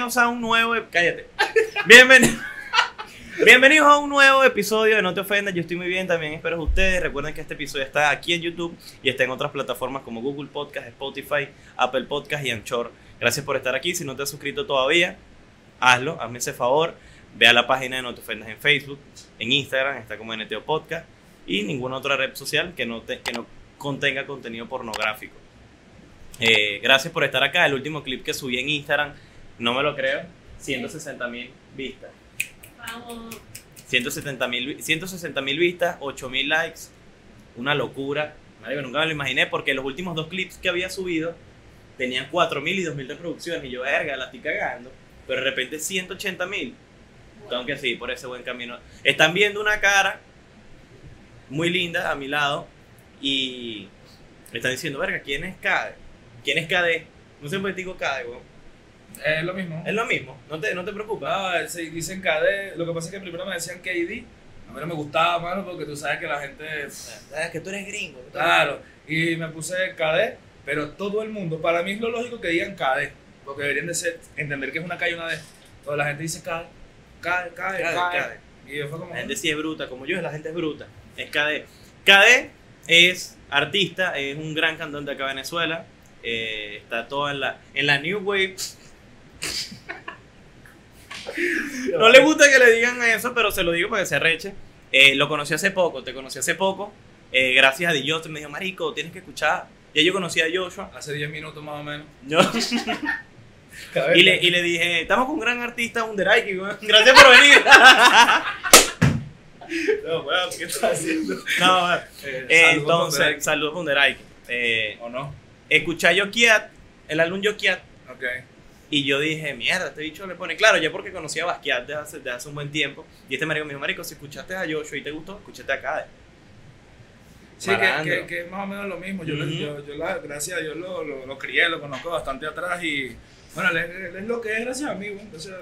Bienvenidos a un nuevo. Cállate. Bienvenidos. Bienvenidos a un nuevo episodio de No Te Ofendas. Yo estoy muy bien, también espero ustedes. Recuerden que este episodio está aquí en YouTube y está en otras plataformas como Google Podcast, Spotify, Apple Podcast y Anchor. Gracias por estar aquí. Si no te has suscrito todavía, hazlo, hazme ese favor. Ve a la página de No Te Ofendas en Facebook, en Instagram, está como NTO Podcast y ninguna otra red social que no, te- que no contenga contenido pornográfico. Eh, gracias por estar acá. El último clip que subí en Instagram, no me lo creo, 160 mil vistas. Vamos. 170 mil 160 mil vistas, 8 mil likes. Una locura. Marico, nunca me lo imaginé porque los últimos dos clips que había subido tenían 4 mil y 2 mil reproducciones. Y yo, verga, la estoy cagando. Pero de repente 180 mil. Tengo que seguir por ese buen camino. Están viendo una cara muy linda a mi lado y me están diciendo, verga, ¿quién es Cade? ¿Quién es Cade? No sé por qué digo Cade, weón. Es lo mismo. Es lo mismo, no te, no te preocupes. No, se dicen KD. Lo que pasa es que primero me decían KD. A mí no me gustaba, mano, porque tú sabes que la gente. Ah, que tú eres gringo. tú eres Claro. Y me puse KD, pero todo el mundo, para mí es lo lógico que digan KD. Porque deberían de ser, entender que es una y una D. Toda la gente dice KD, KD, KD. Y yo fue como. La gente sí es bruta, como yo, la gente es bruta. Es KD. KD es artista, es un gran cantante acá en Venezuela. eh, está todo en la, en la New Wave. No le gusta que le digan eso, pero se lo digo para que se arreche. Eh, lo conocí hace poco, te conocí hace poco. eh, gracias a Dios, me dijo, Marico, tienes que escuchar. Ya yo conocí a Joshua. Hace 10 minutos más o menos. Yo- y, le, y le dije, estamos con un gran artista, Underike. Gracias por venir. No, weón, ¿qué estás haciendo? No, bueno. Eh, entonces, saludos a Underike. Eh, ¿O no? escuché a Yokiat, el álbum Yokiat, Ok. Y yo dije, mierda, este bicho le pone. Claro, ya porque conocía a Basquiat desde hace, desde hace un buen tiempo. Y este marico me dijo, marico, si escuchaste a Joshua y te gustó, escúchate acá. Sí, que, Malandro. que, que es más o menos lo mismo. Yo, Ujú. yo, yo la- gracias a Dios lo, lo, lo crié, lo conozco bastante atrás y bueno, él, es- lo que es gracias a mí, güey. Entonces,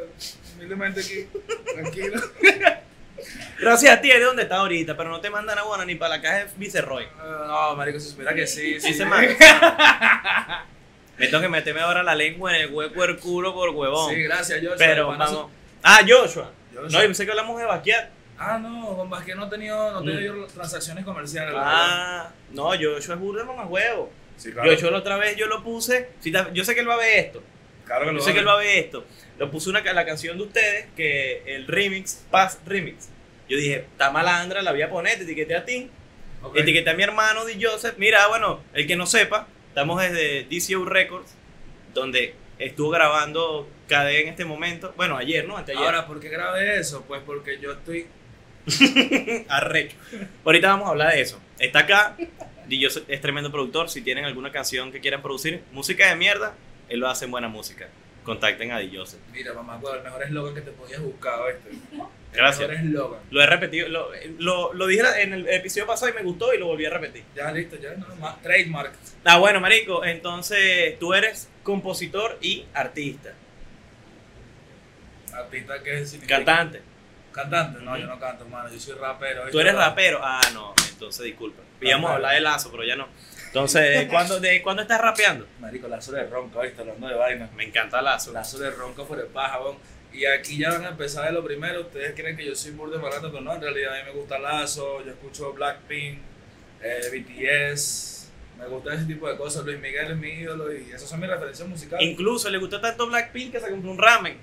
humildemente aquí, tranquilo. Gracias a ti, es de donde está ahorita, pero no te mandan a Guana ni para la caja de Viceroy. Ah, no, marico, se espera que sí, sí. Sí se manda. Me tengo que meterme ahora la lengua en el hueco del culo por huevón. Sí, gracias, Joshua. pero vamos. Ah, Joshua. Joshua. No, yo pensé que hablamos de Basquiat. Ah, no, con Vázquez no he tenido, no he tenido Mm. transacciones comerciales. Ah, no, Joshua es burda más huevo. sí, claro. Yo la otra vez yo lo puse. yo sé que él va a ver esto. claro que Yo lo sé que él va a ver esto. Lo puse una, la canción de ustedes, que el remix, Paz Remix. Yo dije, está malandra, la voy a poner, te etiqueté a ti. Ok. Etiqueté a mi hermano Di Joseph. Mira, bueno, el que no sepa, estamos desde DCU Records, donde estuvo grabando KD en este momento. Bueno, ayer, ¿no? Anteayer. Ahora, ¿por qué grabé eso? Pues porque yo estoy. Arrecho. Ahorita vamos a hablar de eso. Está acá. Di Joseph es tremendo productor. Si tienen alguna canción que quieran producir, música de mierda, él lo hace en buena música. Contacten a Di Joseph. Mira, mamá, el mejor eslogan que te podías buscar, ¿viste? Gracias. El mejor eslogan. Lo he repetido, lo, lo, lo dije en el episodio pasado y me gustó y lo volví a repetir. Ya, listo, ya, no, más trademark. Ah, bueno, Marico, entonces tú eres compositor y artista, Artista que significa. cantante. Cantante, no, yo no canto, hermano, yo soy rapero. Tú eres rapero. Ah, no, entonces disculpa. Íbamos a hablar de lazo, pero ya no. Entonces, ¿de cuándo, de cuándo estás rapeando? Marico, lazo de ronca, ¿viste? Hablando de vaina. Me encanta lazo. Lazo de fuera de paja, weón. Y aquí ya van a empezar de lo primero. Ustedes creen que yo soy burde barato, pero no, en realidad a mí me gusta Lazo, yo escucho Blackpink, eh, BTS, me gusta ese tipo de cosas. Luis Miguel es mi ídolo y esas son mis referencias musicales. Incluso le gustó tanto Blackpink que se compró un ramen.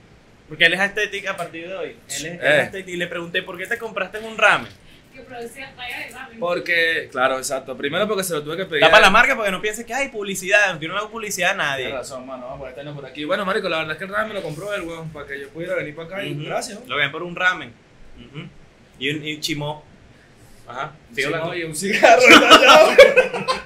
Porque él es estética a partir de hoy. Él es, él es Eh. estética. Y le pregunté, ¿por qué te compraste un ramen? Que producía de ramen. Porque, claro, exacto. Primero porque se lo tuve que pedir. Tapa la marca porque no pienses que hay publicidad. Yo no hago publicidad a nadie. Tienes razón, mano. Vamos a ponerlo por aquí. Bueno, marico, la verdad es que el ramen me lo compró él, weón, para que yo pudiera venir para acá y Ujú. gracias. weón. Lo ven por un ramen. Y un y chimó. Ajá. No, y un cigarro.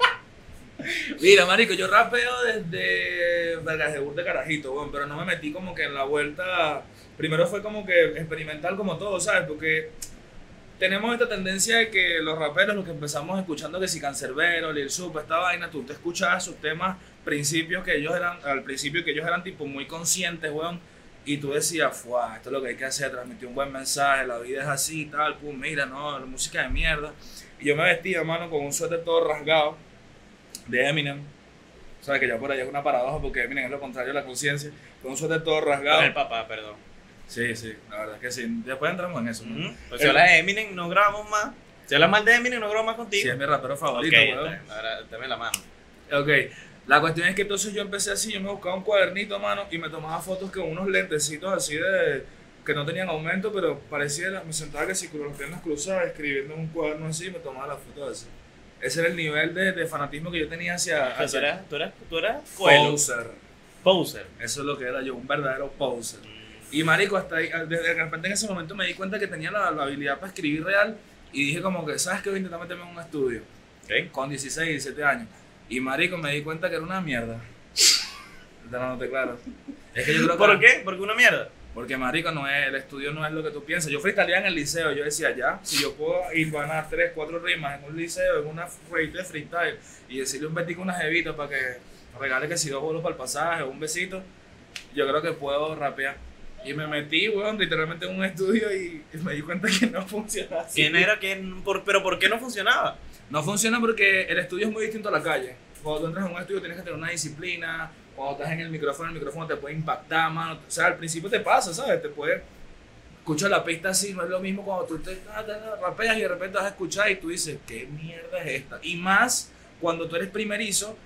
Mira, marico, yo rapeo desde Vergas de Carajito, weón, pero no me metí como que en la vuelta. Primero fue como que experimental como todo, ¿sabes? Porque tenemos esta tendencia de que los raperos, los que empezamos escuchando que si Cancerbero, Lil Sup, esta vaina, tú te escuchabas sus temas, principios que ellos eran, al principio que ellos eran tipo muy conscientes, weón, y tú decías, fuah, esto es lo que hay que hacer, transmitir un buen mensaje, la vida es así, tal, pum, mira, no, la música de mierda. Y yo me vestía, mano, con un suéter todo rasgado de Eminem. Sabes que ya por allá es una paradoja porque, miren, es lo contrario de la conciencia. Con un suéter todo Con rasgado. el papá, perdón. Sí, sí, la verdad es que sí. Después entramos en eso. ¿no? Pues si hablas de Eminem, no grabamos más. Si hablas mal de Eminem, no grabamos más Sí, contigo. es mi rapero favorito, está weón. ahora dame la mano. Ok, la cuestión es que entonces yo empecé así, yo me buscaba un cuadernito, mano, y me tomaba fotos con unos lentecitos así de que no tenían aumento, pero parecía, me sentaba que si con las piernas cruzadas, escribiendo en un cuaderno así, y me tomaba las fotos así. Ese era el nivel de, de fanatismo que yo tenía hacia, sea, tú hacia eras, tú eras, tú eras poser. Poser. Eso es lo que era yo, un verdadero poser. Y marico, hasta ahí, de, repente en ese momento me di cuenta que tenía la, la habilidad para escribir real y dije como que, ¿sabes qué? Voy a intentar meterme en un estudio con 16, 17 años. Y marico, me di cuenta que era una mierda. Dándote claro. Es que yo creo que... ¿Por qué? Porque una mierda. Porque marico, no es, el estudio no es lo que tú piensas. Yo freestyleaba en el liceo, yo decía, ya, si yo puedo ir ganar 3, 4 rimas en un liceo, en una rate de freestyle, y decirle un betico a una jevita para que regale que si dos bolos para el pasaje o un besito, yo creo que puedo rapear. Y me metí, weón, literalmente en un estudio y me di cuenta que no funciona así. ¿Quién era? ¿Quién? Por, ¿Pero por qué no funcionaba? No funciona porque el estudio es muy distinto a la calle. Cuando tú entras en un estudio tienes que tener una disciplina. Cuando estás en el micrófono, el micrófono te puede impactar, mano. O sea, al principio te pasa, ¿sabes? Te puede... Escuchas la pista así, no es lo mismo cuando tú te ta, rapeas y de repente vas a escuchar y tú dices, ¿qué mierda es esta? Y más cuando tú eres primerizo,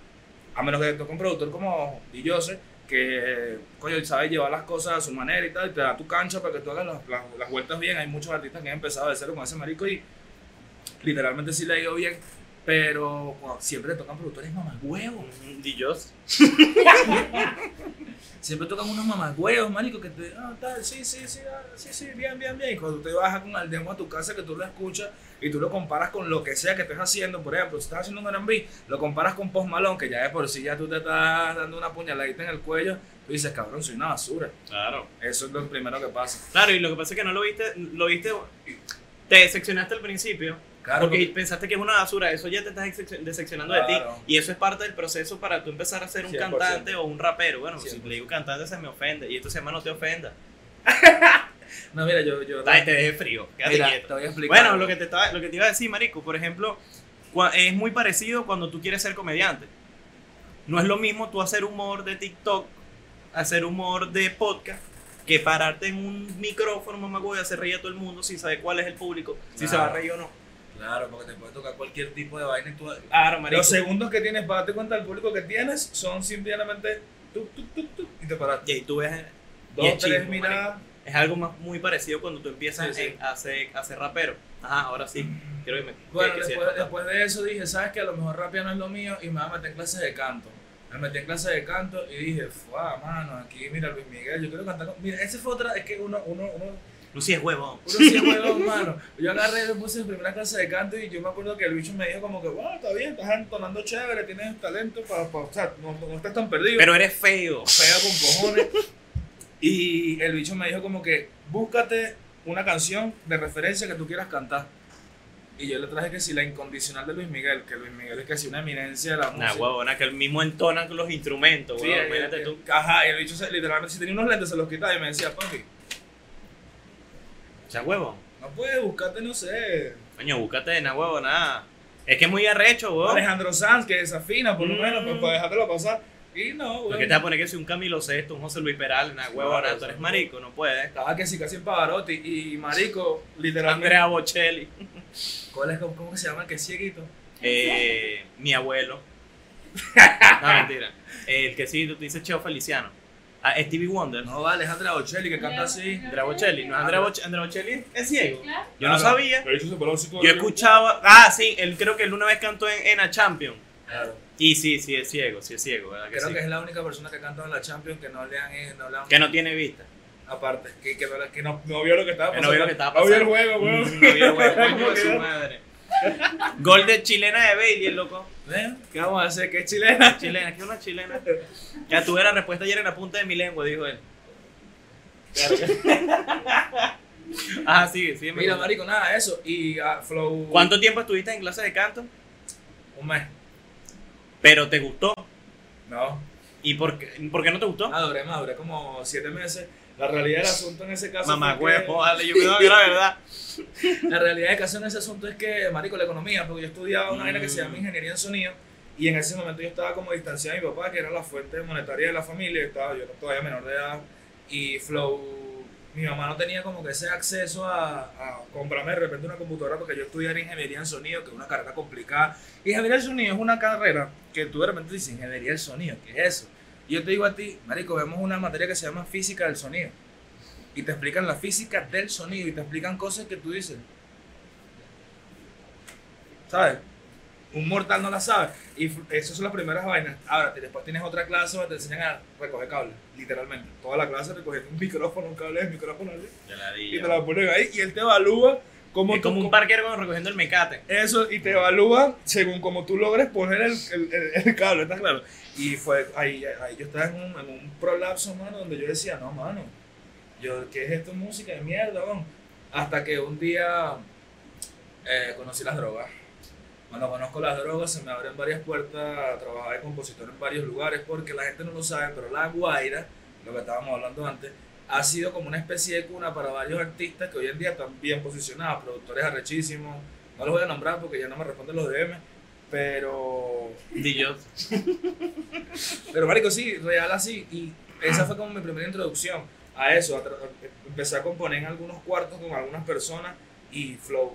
a menos que te toque un productor como Dillose, que, coño, sabe llevar las cosas a su manera y tal, y te da tu cancha para que tú hagas las, las, las vueltas bien. Hay muchos artistas que han empezado de cero con ese marico y literalmente sí le ha ido bien, pero wow, siempre le tocan productores mamagüevos. Dillos. Siempre tocan unos mamagüevos, marico, que te, ah, tal, sí, sí, sí, ah, sí, sí, bien, bien, bien. Y cuando tú te bajas con el demo a tu casa, que tú lo escuchas y tú lo comparas con lo que sea que estés haciendo, por ejemplo, si estás haciendo un R&B, lo comparas con Post Malone, que ya de por sí ya tú te estás dando una puñaladita en el cuello, tú dices, cabrón, soy una basura. Claro. Eso es lo primero que pasa. Claro, y lo que pasa es que no lo viste, lo viste, te decepcionaste al principio. Claro, porque pensaste que es una basura, eso ya te estás decepcion- decepcionando de ti. Y eso es parte del proceso para tú empezar a ser un 100%. cantante o un rapero. Bueno, si 100%. le digo cantante se me ofende. Y esto se llama no te ofenda. No, mira, yo... yo Ay, te dejé frío. Quédate mira, quieto. te voy a explicar. Bueno, lo que, te estaba, lo que te iba a decir, Marico, por ejemplo, es muy parecido cuando tú quieres ser comediante. No es lo mismo tú hacer humor de TikTok, hacer humor de podcast, que pararte en un micrófono, mamá, voy a hacer reír a todo el mundo sin saber cuál es el público, si se va a reír o no. Claro, porque te puede tocar cualquier tipo de vaina y tú... Claro, Marico. Los segundos que tienes para darte cuenta del público que tienes son simplemente... Tuc, tuc, tuc, tuc, y te paraste. Y ahí tú ves, y Dos, es tres miradas. es algo más, muy parecido cuando tú empiezas Sí, sí. en- a, ser, a ser rapero. Ajá, ahora sí. Quiero que me Bueno, que- que después, después de eso dije, ¿sabes que A lo mejor rapia no es lo mío y me voy a meter en clases de canto. Me metí en clases de canto y dije, ¡fuah, mano! Aquí, mira, Luis Miguel, yo quiero cantar con... Mira, esa fue otra, es que uno, uno, uno, Lucy es huevón. sí es huevón, mano. Yo agarré, me puse en primera clase de canto y yo me acuerdo que el bicho me dijo como que, wow, está bien, estás entonando chévere, tienes talento para, para o sea, no, no estás tan perdido. Pero eres feo. feo con cojones. Y el bicho me dijo como que, búscate una canción de referencia que tú quieras cantar. Y yo le traje que si la incondicional de Luis Miguel, que Luis Miguel es que si una eminencia de la Una música. huevona que el mismo entona con los instrumentos, Sí, huevón. Imagínate eh, tú. Ajá, y el bicho se- literalmente si tenía unos lentes se los quitaba y me decía, papi, sea, huevón. no puedes buscarte, no sé, Coño, búscate una huevona. Es que es muy arrecho, huevón. Alejandro Sanz que desafina por lo Mm. menos pues, para dejártelo pasar. Y no, Porque güey. te vas a poner que soy un Camilo Sesto, un José Luis Peral, una huevona. Claro, Tú eres sí. marico, no puedes. Estaba que si casi en Pavarotti y marico, literalmente. Andrea Bocelli. ¿Cuál es, cómo, cómo se llama el que es cieguito? Eh, mi abuelo. No, mentira. El que sí, tú dices Cheo Feliciano. Ah, Stevie Wonder. No, vale, es Andrea Bocelli que canta así. Andrea Bocelli. No, Andrea Bocelli, Andrea Bocelli es ciego. Claro. Yo no sabía. Yo Yo escuchaba. Ah, sí, él creo que él una vez cantó en, en A Champion. Claro. Y sí, sí, es ciego, sí es ciego, ¿verdad? Que, Creo sí? que es la única persona que canta en la Champions que no le han, eh, no le han que no tiene vista. aparte, que, que, no, que no, no vio lo que estaba Que pasando. no vio lo que estaba No vio el pasando. juego, Mm, weón. no vio el juego, coño de su madre. Gol de chilena de Bailey, el loco. ¿Ven? ¿Qué vamos a hacer? ¿Qué es chilena? Chilena, que es una chilena. Ya tuve la respuesta ayer en la punta de mi lengua, dijo él. Ah, sí, sí. Mira, marico, nada, eso. Y ah, Flow... ¿Cuánto tiempo estuviste en clase de canto? Un mes. Pero te gustó. No. ¿Y por qué, por qué no te gustó? Maduré, maduré como siete meses. La realidad del asunto en ese caso Mamá huevo, vale, yo creo que era verdad. La realidad del caso en ese asunto es que, marico, la economía, porque yo estudiaba una vaina que se llama Mm. ingeniería en sonido Y en ese momento yo estaba como distanciado de mi papá, que era la fuente monetaria de la familia, yo estaba yo todavía menor de edad, y Flow, mi mamá no tenía como que ese acceso a, a comprarme de repente una computadora porque yo estudiara ingeniería en sonido, que es una carrera complicada. Y ingeniería en sonido es una carrera que tú de repente dices, ingeniería del sonido, ¿qué es eso? Y yo te digo a ti, marico, vemos una materia que se llama física del sonido. Y te explican la física del sonido y te explican cosas que tú dices. ¿Sabes? Un mortal no la sabe. Y esas son las primeras vainas. Ahora, después tienes otra clase donde te enseñan a recoger cables, literalmente. Toda la clase recogiendo un micrófono, un cable de micrófono, y te la ponen ahí y él te evalúa Es tú- como un cuando recogiendo el mecate. eso, y te evalúa según como tú logres poner el, el, el- el cable, ¿estás claro? Y fue ahí, ahí yo estaba en un, en un prolapso, mano, donde yo decía, no, mano, yo, ¿qué es esto música de mierda, man? Hasta que un día eh, conocí las drogas. Cuando conozco las drogas se me abren varias puertas a trabajar de compositor en varios lugares porque la gente no lo sabe, pero La Guaira, lo que estábamos hablando antes, ha sido como una especie de cuna para varios artistas que hoy en día están bien posicionados, productores arrechísimos, no los voy a nombrar porque ya no me responden los DM, pero Di yo. pero marico, sí, real así. Y esa fue como mi primera introducción a eso. a- empecé a componer en algunos cuartos con algunas personas y flow.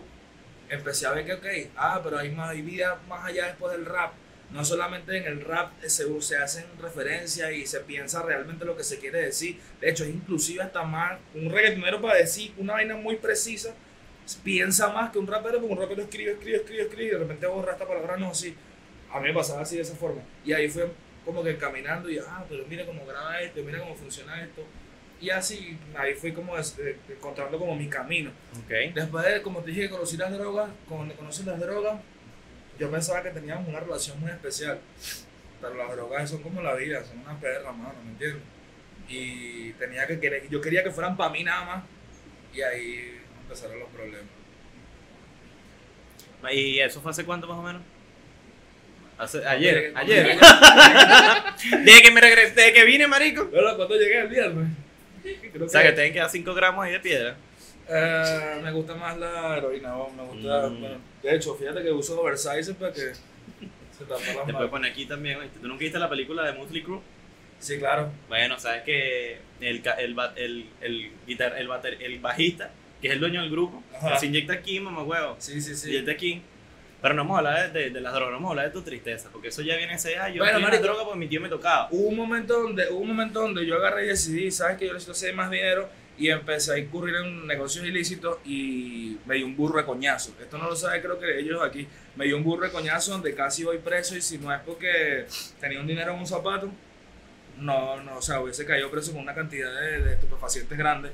Empecé a ver que, ok, ah, pero hay, más, hay vida más allá después del rap. No solamente en el rap se, se hacen referencias y se piensa realmente lo que se quiere decir. De hecho, es inclusive hasta más un reggaetonero para decir una vaina muy precisa. Piensa más que un rapero, porque un rapero escribe, escribe, escribe, escribe y de repente borra esta palabra, no, así. A mí me pasaba así de esa forma. Y ahí fue como que caminando y, ah, pero mira cómo graba esto, mira cómo funciona esto. Y así, ahí fui como eh, encontrando como mi camino. Ok. Después de, como te dije, conocí las drogas, conocí las drogas, yo pensaba que teníamos una relación muy especial. Pero las drogas son como la vida, son una perra, mano, ¿me entiendes? Y tenía que querer, yo quería que fueran para mí nada más. Y ahí empezaron los problemas. ¿Y eso fue hace cuánto más o menos? Hace, ayer, ayer. llegué- Desde que me regresé, desde que vine, marico. Pero cuando llegué el viernes. O sea, que te quedan 5 gramos ahí de piedra. Eh, me gusta más la heroína, oh, me gusta. Mm. bueno, de hecho, fíjate que uso oversize para que se tapa las Te puedes poner aquí también. ¿Tú nunca viste la película de Motley Crue? Sí, claro. Bueno, sabes que el, ca- el, ba- el, el, guitar, el, bater- el bajista, que es el dueño del grupo, Ajá. se inyecta aquí, mamá huevo. Sí, sí, Se sí. inyecta aquí. Pero no vamos a hablar de, de, de las drogas, no vamos a hablar de tu tristeza, porque eso ya viene ese ah, yo Bueno, la marico. droga porque mi tío me tocaba. Hubo un momento donde, hubo un momento donde yo agarré y decidí, sabes que yo necesito hacer más dinero y empecé a incurrir en negocios ilícitos y me dio un burro de coñazo. Esto no lo sabe creo que ellos aquí. Me dio un burro de coñazo donde casi voy preso y si no es porque tenía un dinero en un zapato, no, no, o sea, hubiese caído preso con una cantidad de, de estupefacientes grandes.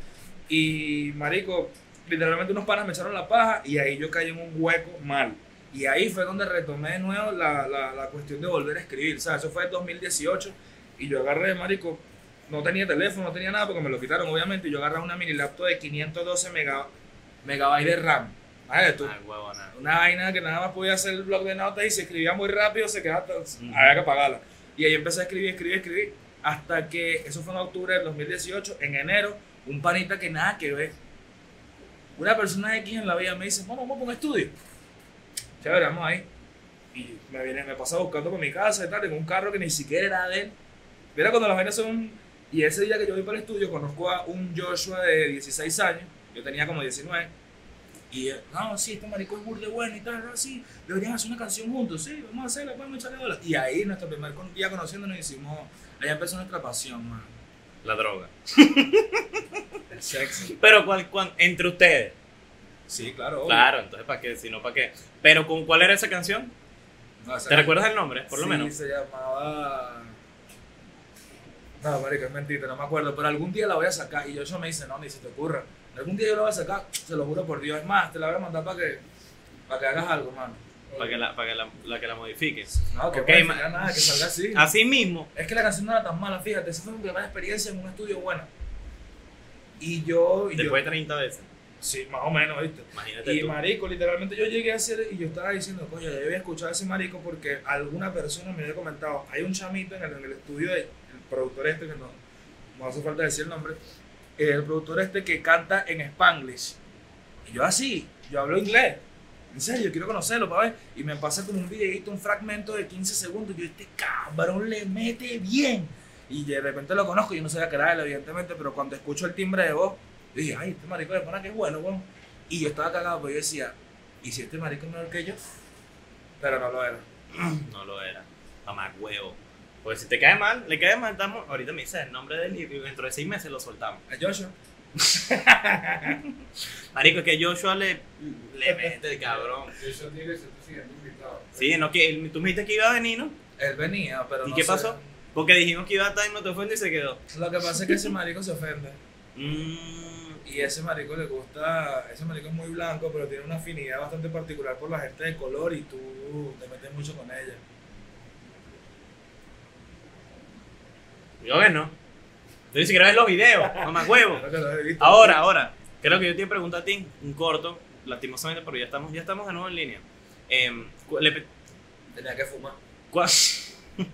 Y, marico, literalmente unos panas me echaron la paja y ahí yo caí en un hueco mal. Y ahí fue donde retomé de nuevo la, la, la cuestión de volver a escribir. O sea, eso fue en 2018 y yo agarré, marico, no tenía teléfono, no tenía nada porque me lo quitaron, obviamente. Y yo agarré una mini laptop de 512 mega, megabytes de RAM. Imagínate tú, Ah, huevona. una vaina que nada más podía hacer el blog de notas y se escribía muy rápido, se quedaba, había que apagarla. Y ahí empecé a escribir, escribir, escribir, hasta que, eso fue en octubre del 2018, en enero, un panita que nada que ver. Una persona X en la vida me dice, vamos, vamos a un estudio. Chévere, vamos ahí. Y me viene, me pasa buscando por mi casa y tal, en un carro que ni siquiera era de él. Mira cuando las vainas son... Y ese día que yo voy para el estudio, conozco a un Joshua de 16 años, yo tenía como 19, y él, no, sí, este marico es burde bueno y tal, no, sí, deberían hacer una canción juntos, sí, vamos a hacerla, vamos a echarle bolas. Y ahí, nuestro primer día conociéndonos, hicimos, ahí empezó nuestra pasión, man. La droga. El sexo. Pero ¿cuál, cuál- entre ustedes. Sí, claro. obvio. Claro, entonces ¿para qué? Si no, ¿para qué? Pero ¿con cuál era esa canción? No, ¿Te recuerdas el nombre? Por lo sí, menos. se llamaba... No, marico, es mentira, no me acuerdo, pero algún día la voy a sacar. Y Joshua me dice, no, ni se te ocurra. Algún día yo la voy a sacar, se lo juro por Dios. Es más, te la voy a mandar para que, para que hagas algo, mano. Para que la, para que la, la que la modifiques. No, que Ok, okay, ma- nada, que salga así. Así mismo. Es que la canción no era tan mala, fíjate, esa fue mi primera experiencia en un estudio buena. Y yo... y yo- Después de 30 veces. sí, más o menos, ¿viste? Imagínate Y tú. marico, literalmente yo llegué a hacer y yo estaba diciendo, coño, yo había escuchado a ese marico porque alguna persona me había comentado, hay un chamito en el, en el estudio del productor este, que no, no hace falta decir el nombre, el productor este que canta en Spanglish. Y yo así, yo hablo inglés. En serio, quiero conocerlo para ver. Y me pasa como un videito, un fragmento de 15 segundos. Y yo, este cabrón le mete bien. Y de repente lo conozco, yo no sabía que era él, evidentemente, pero cuando escucho el timbre de voz, dije, ay, este marico de pana que es bueno, weón. Y yo estaba cagado, porque yo decía, ¿y si este marico era el que yo? Pero no lo era. No lo era. Mamá huevo. Porque si te cae mal, le cae mal, estamos. Ahorita me dices el nombre del libro y dentro de seis meses lo soltamos. A Joshua. Marico, es que Joshua le, le mete el cabrón. Eso tiene que ser tu siguiente invitado. Sí, no, que él- tú me dijiste que iba a venir, ¿no? Él venía, pero ¿Y no qué sé. pasó? Porque dijimos que iba a estar y no te ofende y se quedó. Lo que pasa es que ese marico se ofende. Mm, Y ese marico le gusta, ese marico es muy blanco, pero tiene una afinidad bastante particular por la gente de color y tú te metes mucho con ella. Yo que no. Tú ni siquiera ves los videos, mamá huevo. Ahora, ahora, creo que yo te pregunto a ti, un corto, lastimosamente, pero ya estamos, ya estamos de nuevo en línea. Em, le Tenía que fumar. cua-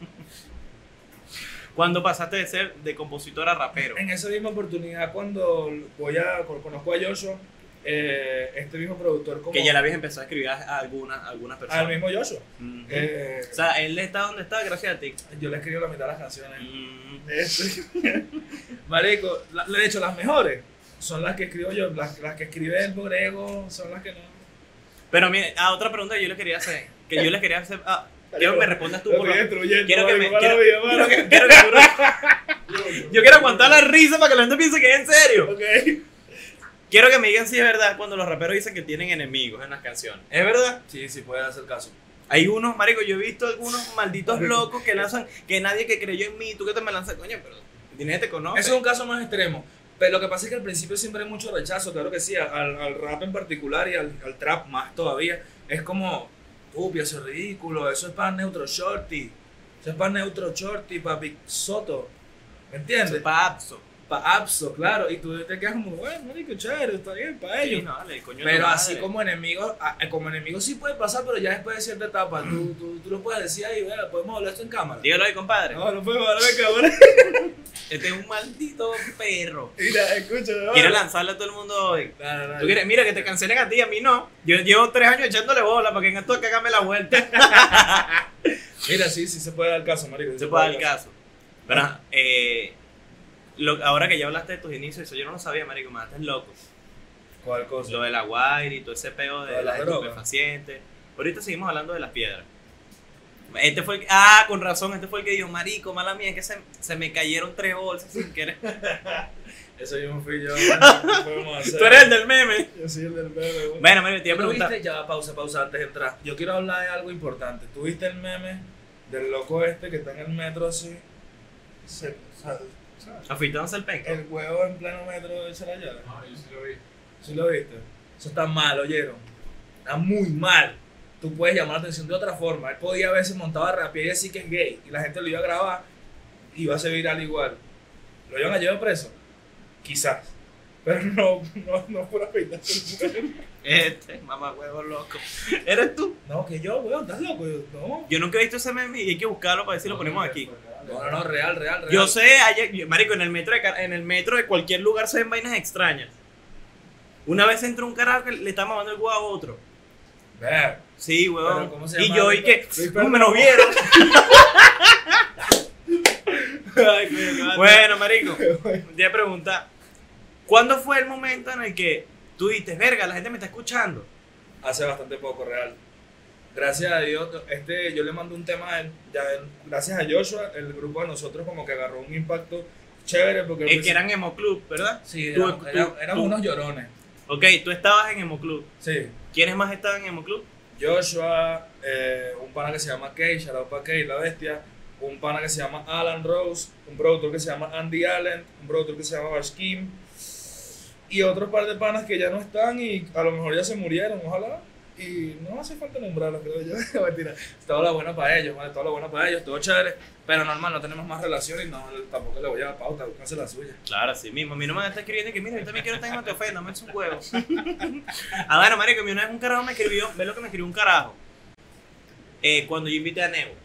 ¿Cuándo pasaste de ser de compositor a rapero? En esa misma oportunidad, cuando voy a, conozco a Joshua, eh, este mismo productor como... Que ya le habías empezado a escribir a algunas, a algunas personas. Al mismo Joshua. Eh, O sea, él está donde está gracias a ti. yo le escribo la mitad de las canciones. Mm, Este, Marico, la- de hecho, las mejores son las que escribo yo. Las, las que escribe el Borrego son las que no. Pero mire, ah, otra pregunta que yo le quería hacer. Que yo le quería hacer. Ah, quiero que me respondas tú por lo-. Quiero que me. Quiero, quiero que- quiero que yo quiero aguantar la risa para que la gente piense que es en serio. Ok. Quiero que me digan si es verdad cuando los raperos dicen que tienen enemigos en las canciones. ¿Es verdad? Sí, sí, puede hacer caso. Hay unos, marico, yo he visto algunos malditos locos que lanzan, que nadie que creyó en mí, tú que te me lanzas, coño, pero tienes te conoce. Eso es un caso más extremo. Pero lo que pasa es que al principio siempre hay mucho rechazo, claro que sí, al, al rap en particular y al, al trap más todavía. Es como, uy, eso es ridículo, eso es para Neutro Shorty, eso es para Neutro Shorty, para Big Soto, ¿me entiendes? Papso. Para Abso, claro, y tú te quedas como, bueno, marico, chévere, está bien para ellos. Sí, no, dale, coño de Pero así madre. como enemigos, eh, como enemigos sí puede pasar, pero ya después de cierta etapa, tú, tú, tú lo puedes decir ahí, vea, podemos hablar esto en cámara. Dígalo ahí, compadre. No, no podemos hablar en cámara. Este es un maldito perro. Mira, escucha, no. Quiero lanzarle a todo el mundo hoy. No. ¿Tú quieres? Mira, que te cancelen a ti, a mí no. Yo llevo tres años echándole bola para que en esto cagame la vuelta. Mira, sí, sí se puede dar caso, marico. Se puede dar el caso. Pero, eh, lo- ahora que ya hablaste de tus inicios, eso yo no lo sabía, marico, me mataste loco. ¿Cuál cosa? Lo de la guaire y todo ese peo de de las estupefacientes. Ahorita seguimos hablando de las piedras. Este fue el que, ah, con razón, este fue el que dijo, marico, mala mía, que se, se me cayeron tres bolsas sin querer. Eso yo me fui yo. Tú eres el del meme. Yo soy el del meme. güey. Bueno, marico, te iba a ¿Tú preguntar. viste? Ya, pausa, pausa antes de entrar. Yo quiero hablar de algo importante. ¿Tú viste el meme del loco este que está en el metro así? Se, sa- Afeitándose el penco. el huevo en pleno metro de la llave. No, yo sí lo vi. ¿Sí lo viste? Eso está mal, oyeron. Está muy mal. Tú puedes llamar la atención de otra forma. Él podía haberse montado a rapear y decir que es gay. Y la gente lo iba a grabar y iba a ser viral igual. ¿Lo iban a llevar preso? Quizás. Pero no, no, no por afeitarse el huevo. Este, mamá huevo loco. ¿Eres tú? No, que yo, weón, estás loco. Yo, no. Yo nunca he visto ese meme y hay que buscarlo para ver si lo ponemos aquí. No, no, no, real, real, real. Yo sé, marico, en el metro de, en el metro de cualquier lugar se ven vainas extrañas. Una vez entró un carajo que le estaba mamando el huevo a otro. Ver. Sí, huevón. ¿cómo se Y llama? yo, ¿y qué? Luis ¿Cómo me lo vieron? bueno, marico, te voy a preguntar. ¿Cuándo fue el momento en el que tú dijiste, verga, la gente me está escuchando? Hace bastante poco, real. Gracias a Dios, este, yo le mando un tema a él. Ya, él- gracias a Joshua, el grupo de nosotros como que agarró un impacto chévere porque... Es que eran Emo Club, ¿verdad? Sí, tú- éramos tú- unos llorones. Ok, tú estabas en Emo Club. Sí. ¿Quiénes más estaban en Emo Club? Joshua, eh, un pana que se llama Kay, pa' Kay, la bestia. Un pana que se llama Alan Rose, un productor que se llama Andy Allen, un productor que se llama Bashkim. Y otros par de panas que ya no están y a lo mejor ya se murieron, ojalá. Y no hace falta nombrarlos, creo yo. Toda la buena para ellos, ¿vale? Toda la buena para ellos, todo chévere. Pero normal, no tenemos más relaciones y no, tampoco le voy a dar pauta, búsquense la suya. Claro, así mismo. Mi no me está escribiendo que mira, yo también quiero estar en No Te Ofendas, me eches un huevo. ah, bueno, marico, mi una vez un carajo me escribió, ve lo que me escribió un carajo. Eh, cuando yo invité a Nebo.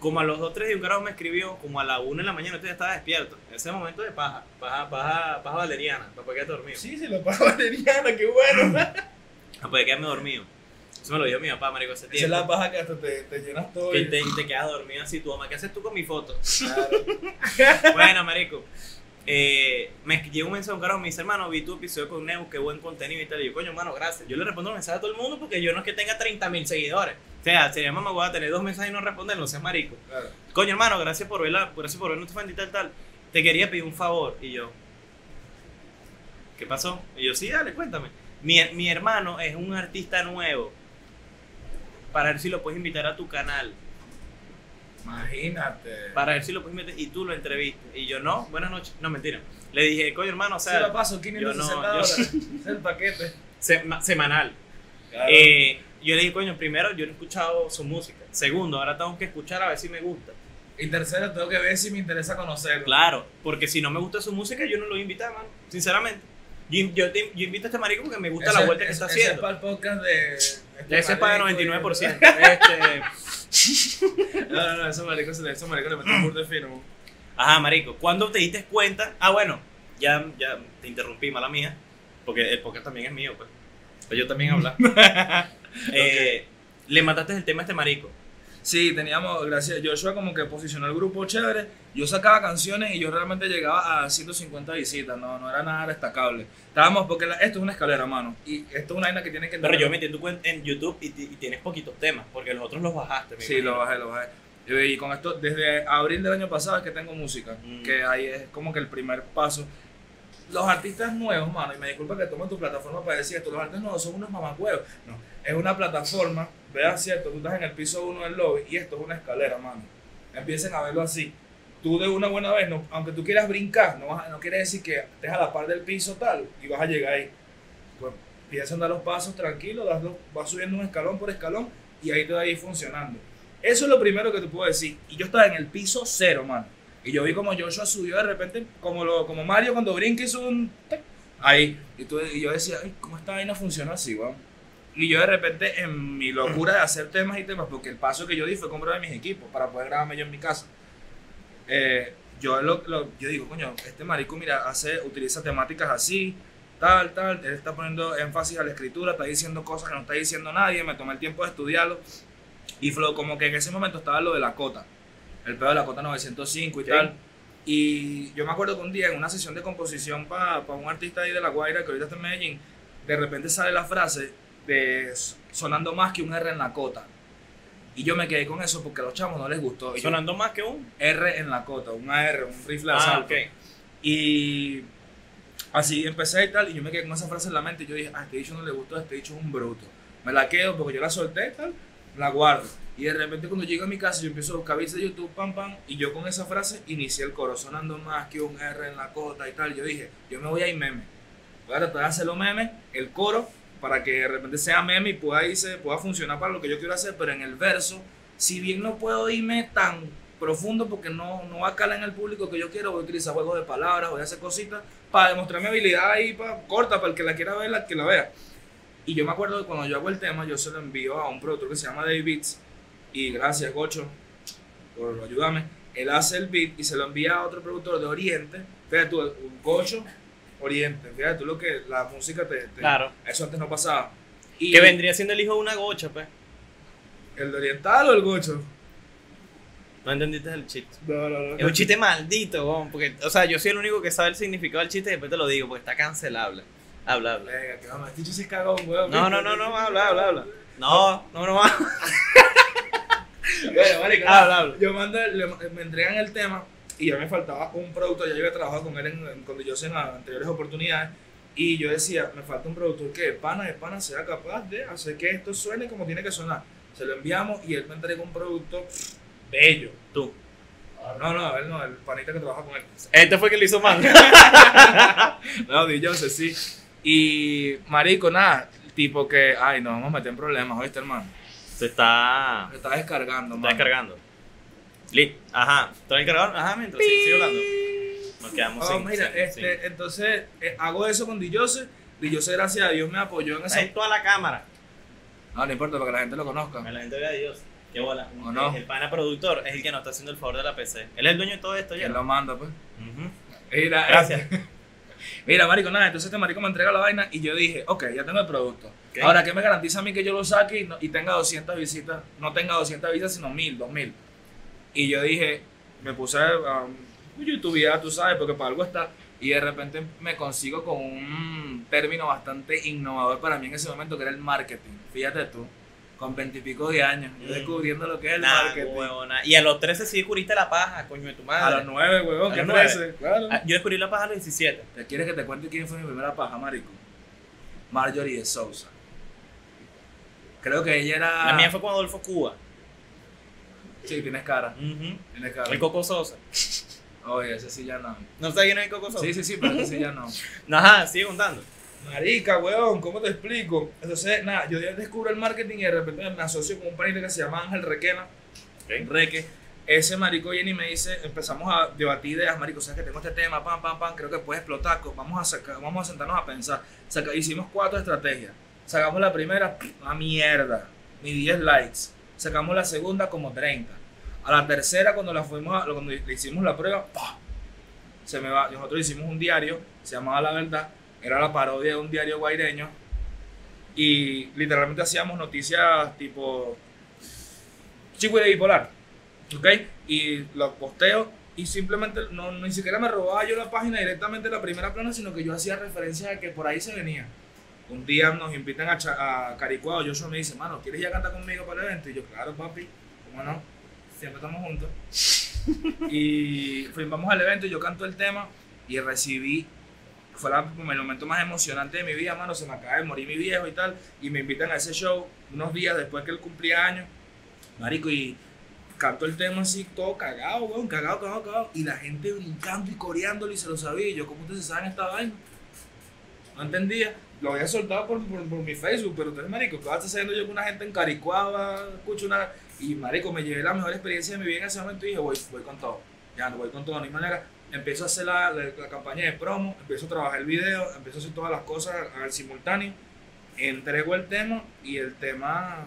Como a los 2 3 de un carajo me escribió, como a la 1 de la mañana, usted estaba despierto. Ese momento de paja, paja, paja, paja valeriana, para quedarme dormido. Sí, sí, la paja valeriana, qué bueno. Para poder quedarme dormido. Eso me lo dijo mi papá, marico, hace Esa es tiempo. la paja que hasta te, te llenas todo. Que y- te, te quedas dormido así, tu mamá, ¿qué haces tú con mi foto? Claro. bueno, marico. Eh, me llegó un mensaje a un carajo, me dice, hermano, vi tu episodio con Neu, qué buen contenido y tal. Y yo, coño, hermano, gracias. Yo le respondo los mensajes a todo el mundo porque yo no es que tenga 30 mil seguidores. O sea, sería mamá, voy a tener dos mensajes y no responder, no seas marico. Claro. Coño, hermano, gracias por verla, gracias por ver nuestra fan y tal, tal. Te quería pedir un favor. Y yo, ¿qué pasó? Y yo, sí, dale, cuéntame. Mi, mi hermano es un artista nuevo. Para ver si lo puedes invitar a tu canal. Imagínate. Para ver si lo puedes invitar. Y tú lo entrevistas. Y yo, no, buenas noches. No, mentira. Le dije, coño, hermano, o Se sea, lo paso, 560 yo no-. Es el paquete. sema- semanal. Claro. Eh, yo le dije, coño, primero, yo no he escuchado su música. Segundo, ahora tengo que escuchar a ver si me gusta. y tercero, tengo que ver si me interesa conocerlo. Claro, porque si no me gusta su música, yo no lo voy a invitar, mano. Sinceramente. Yo, yo, te- yo invito a este marico porque me gusta la Ese- vuelta que ese- está ese haciendo. es para el podcast de. este Ese es para y- 99%. Este, No, no, no, ese marico, ese marico le metió un burro de fino. Ajá, marico. ¿Cuándo te diste cuenta? Ah, bueno, ya, ya te interrumpí, mala mía. Porque el podcast también es mío, pues. Pues yo también hablar. Eh, Le mataste el tema a este marico. Sí, teníamos, gracias. Joshua como que posicionó el grupo chévere. Yo sacaba canciones y yo realmente llegaba a 150 visitas. No, no era nada destacable. Estábamos, porque la- esto es una escalera, mano. Y esto es una vaina que tiene que Pero yo metí tu cuenta en YouTube y, ti- y tienes poquitos temas, porque los otros los bajaste. me Sí, imagino. lo bajé, lo bajé. Y con esto, desde abril del año pasado es que tengo música, Mm. que ahí es como que el primer paso. Los artistas nuevos, mano, y me disculpa que tomen tu plataforma para decir esto, los artistas nuevos son unos mamacuevos. No, es una plataforma, vean cierto, tú estás en el piso uno del lobby y esto es una escalera, mano. Empiecen a verlo así. Tú de una buena vez, no, aunque tú quieras brincar, no, vas no quiere decir que estés a la par del piso tal y vas a llegar ahí. Pues empiezas a dar los pasos tranquilo, das los- vas subiendo un escalón por escalón y ahí te va a ir funcionando. Eso es lo primero que te puedo decir. Y yo estaba en el piso cero, mano. Y yo vi como Joshua subió de repente, como, lo, como Mario cuando brinca hizo un... Ahí. Y, yo decía, Ay, ¿cómo esta vaina funciona así, weón? Y yo de repente, en mi locura de hacer temas y temas, porque el paso que yo di fue comprar mis equipos para poder grabarme yo en mi casa. eh, yo, lo, lo- yo digo, coño, este marico, mira, hace, utiliza temáticas así, tal, tal, él está poniendo énfasis a la escritura, está diciendo cosas que no está diciendo nadie, me tomé el tiempo de estudiarlo. Y flow, como que en ese momento estaba lo de la cota, el pedo de la cota 905 y Sí. tal. Y yo me acuerdo que un día en una sesión de composición para un artista ahí de La Guaira, que ahorita está en Medellín, de repente sale la frase de sonando más que un R en la cota. Y yo me quedé con eso porque a los chamos no les gustó. Y yo, Sonando más que un. R en la cota, un AR, un rifle de Ah, asalto. ok. Y así empecé y tal, y yo me quedé con esa frase en la mente y yo dije, ah, este dicho no le gustó, este dicho es un bruto. Me la quedo porque yo la solté tal, la guardo. Y de repente cuando llego a mi casa yo empiezo a buscar de YouTube, pam, pam, y yo con esa frase inicié el coro, sonando más que un R en la cota y tal. Yo dije, yo me voy a ir meme. Voy a tratar de hacerlo meme, el coro, para que de repente sea meme y pueda, irse, pueda funcionar para lo que yo quiero hacer, pero en el verso, si bien no puedo irme tan profundo porque no, no va a calar en el público que yo quiero, voy a utilizar juegos de palabras, voy a hacer cositas para demostrar mi habilidad ahí, pa, corta, para el que la quiera ver, la que la vea. Y yo me acuerdo que cuando yo hago el tema, yo se lo envío a un productor que se llama David y gracias Gocho por ayudarme, él hace el beat y se lo envía a otro productor de Oriente, fíjate tú, un Gocho Oriente, fíjate tú lo que la música te... te- Claro. Eso antes no pasaba. Y Que vendría siendo el hijo de una gocha, pues. ¿El de Oriental o el Gocho? No entendiste el chiste. No, no, no. Es un chiste maldito, weón, porque, o sea, yo soy el único que sabe el significado del chiste y después te lo digo, porque está cancelable. Habla, habla. Venga, que vamos, este se es cagón, weón. No, no, no, no, habla, habla, habla. No, no, no, habla, Bueno, marico, habla. habla. Yo mando, le- me entregan el tema y ya me faltaba un productor, ya yo había trabajado con él en, en, cuando yo en las anteriores oportunidades y yo decía, me falta un productor que de pana de pana sea capaz de hacer que esto suene como tiene que sonar. Se lo enviamos y él me entregó un producto bello. Tú. No, no, él no, el panita que trabaja con él. Este fue el que le hizo mal. No, di Jose, sí. Y marico, nada, tipo que, ay, nos vamos a meter en problemas, ¿oíste, hermano? Se está, Me está descargando, está mano. descargando. Listo. Ajá. ¿Está descargando? Ajá, mientras sigue, sigue hablando. Nos quedamos Oh, sin. mira, sin- este, sin- entonces eh, hago eso con Dillose. Dillose, gracias a Dios, me apoyó en esa. Ahí toda la cámara. No, no importa, para que la gente lo conozca. Que la gente vea a Dios. Qué bola. ¿O no? El pana productor es el que nos está haciendo el favor de la PC. Él es el dueño de todo esto ya. ¿Quién lo manda, pues? Ujú. Mira, Gracias. Mira, marico, nada, entonces este marico me entrega la vaina y yo dije, ok, ya tengo el producto. Ahora, ¿qué me garantiza a mí que yo lo saque y, no- y tenga 200 visitas? No tenga 200 visitas, sino 1000, 2000. Y yo dije, me puse a um, YouTube, ya tú sabes, porque para algo está. Y de repente me consigo con un término bastante innovador para mí en ese momento, que era el marketing. Fíjate tú, con veintipico de años, yo descubriendo lo que es el Nah, marketing. huevona. Y a los 13 sí descubriste la paja, coño de tu madre. A los nueve, huevón, A ¿qué los nueve. trece? Claro. Ah, Yo descubrí la paja a los 17. ¿Te quieres que te cuente quién fue mi primera paja, marico? Marjorie de Sousa. Creo que ella era... La mía fue con Adolfo Cuba. Sí, tienes cara, Ujú. tienes cara. El Coco Sosa. Oye, ese sí ya no. ¿No sabes quién es el Coco Sosa? Sí, sí, sí, pero ese sí ya no. No, Ajá, sigue contando. Marica, weón, ¿cómo te explico? Entonces, nada, yo descubro el marketing y de repente me asocio con un panita que se llama Ángel Requena. Reque. Ese marico viene y me dice, empezamos a debatir ideas, marico, sabes que tengo este tema, pam, pam, pam, creo que puede explotar, vamos a sacar, vamos a sentarnos a pensar. Saca- hicimos cuatro estrategias. Sacamos la primera, a mierda, ni 10 likes. Sacamos la segunda como 30. A la tercera, cuando la fuimos, a- cuando le hicimos la prueba, ¡pah! se me va. Nosotros hicimos un diario, se llamaba La Verdad, era la parodia de un diario guaireño. Y literalmente hacíamos noticias tipo chico de bipolar. ¿Ok? Y lo posteo y simplemente no, ni siquiera me robaba yo la página directamente de la primera plana, sino que yo hacía referencia a que por ahí se venía. Un día nos invitan a, a Caricuado, Joshua me dice, mano, ¿quieres ir a cantar conmigo para el evento? Y yo, claro, papi, ¿cómo no? Siempre estamos juntos. y fuimos al evento, yo canto el tema y recibí, fue el momento más emocionante de mi vida, mano, se me acaba de morir mi viejo y tal, y me invitan a ese show unos días después que él cumplía años, marico, y canto el tema así, todo cagado, weón, cagado, cagado, cagado, y la gente brincando y coreándolo y se lo sabía, y yo, ¿cómo ustedes saben esta vaina? No entendía. Lo había soltado por, por, por mi Facebook, pero entonces, marico, ¿qué vas haciendo yo con una gente en Caricuaba? Escucho una... Y, marico, me llevé la mejor experiencia de mi vida en ese momento y dije, voy, voy con todo. Ya, no voy con todo, ni manera. Empiezo a hacer la, la, la campaña de promo, empiezo a trabajar el video, empiezo a hacer todas las cosas al simultáneo. Entrego el tema y el tema,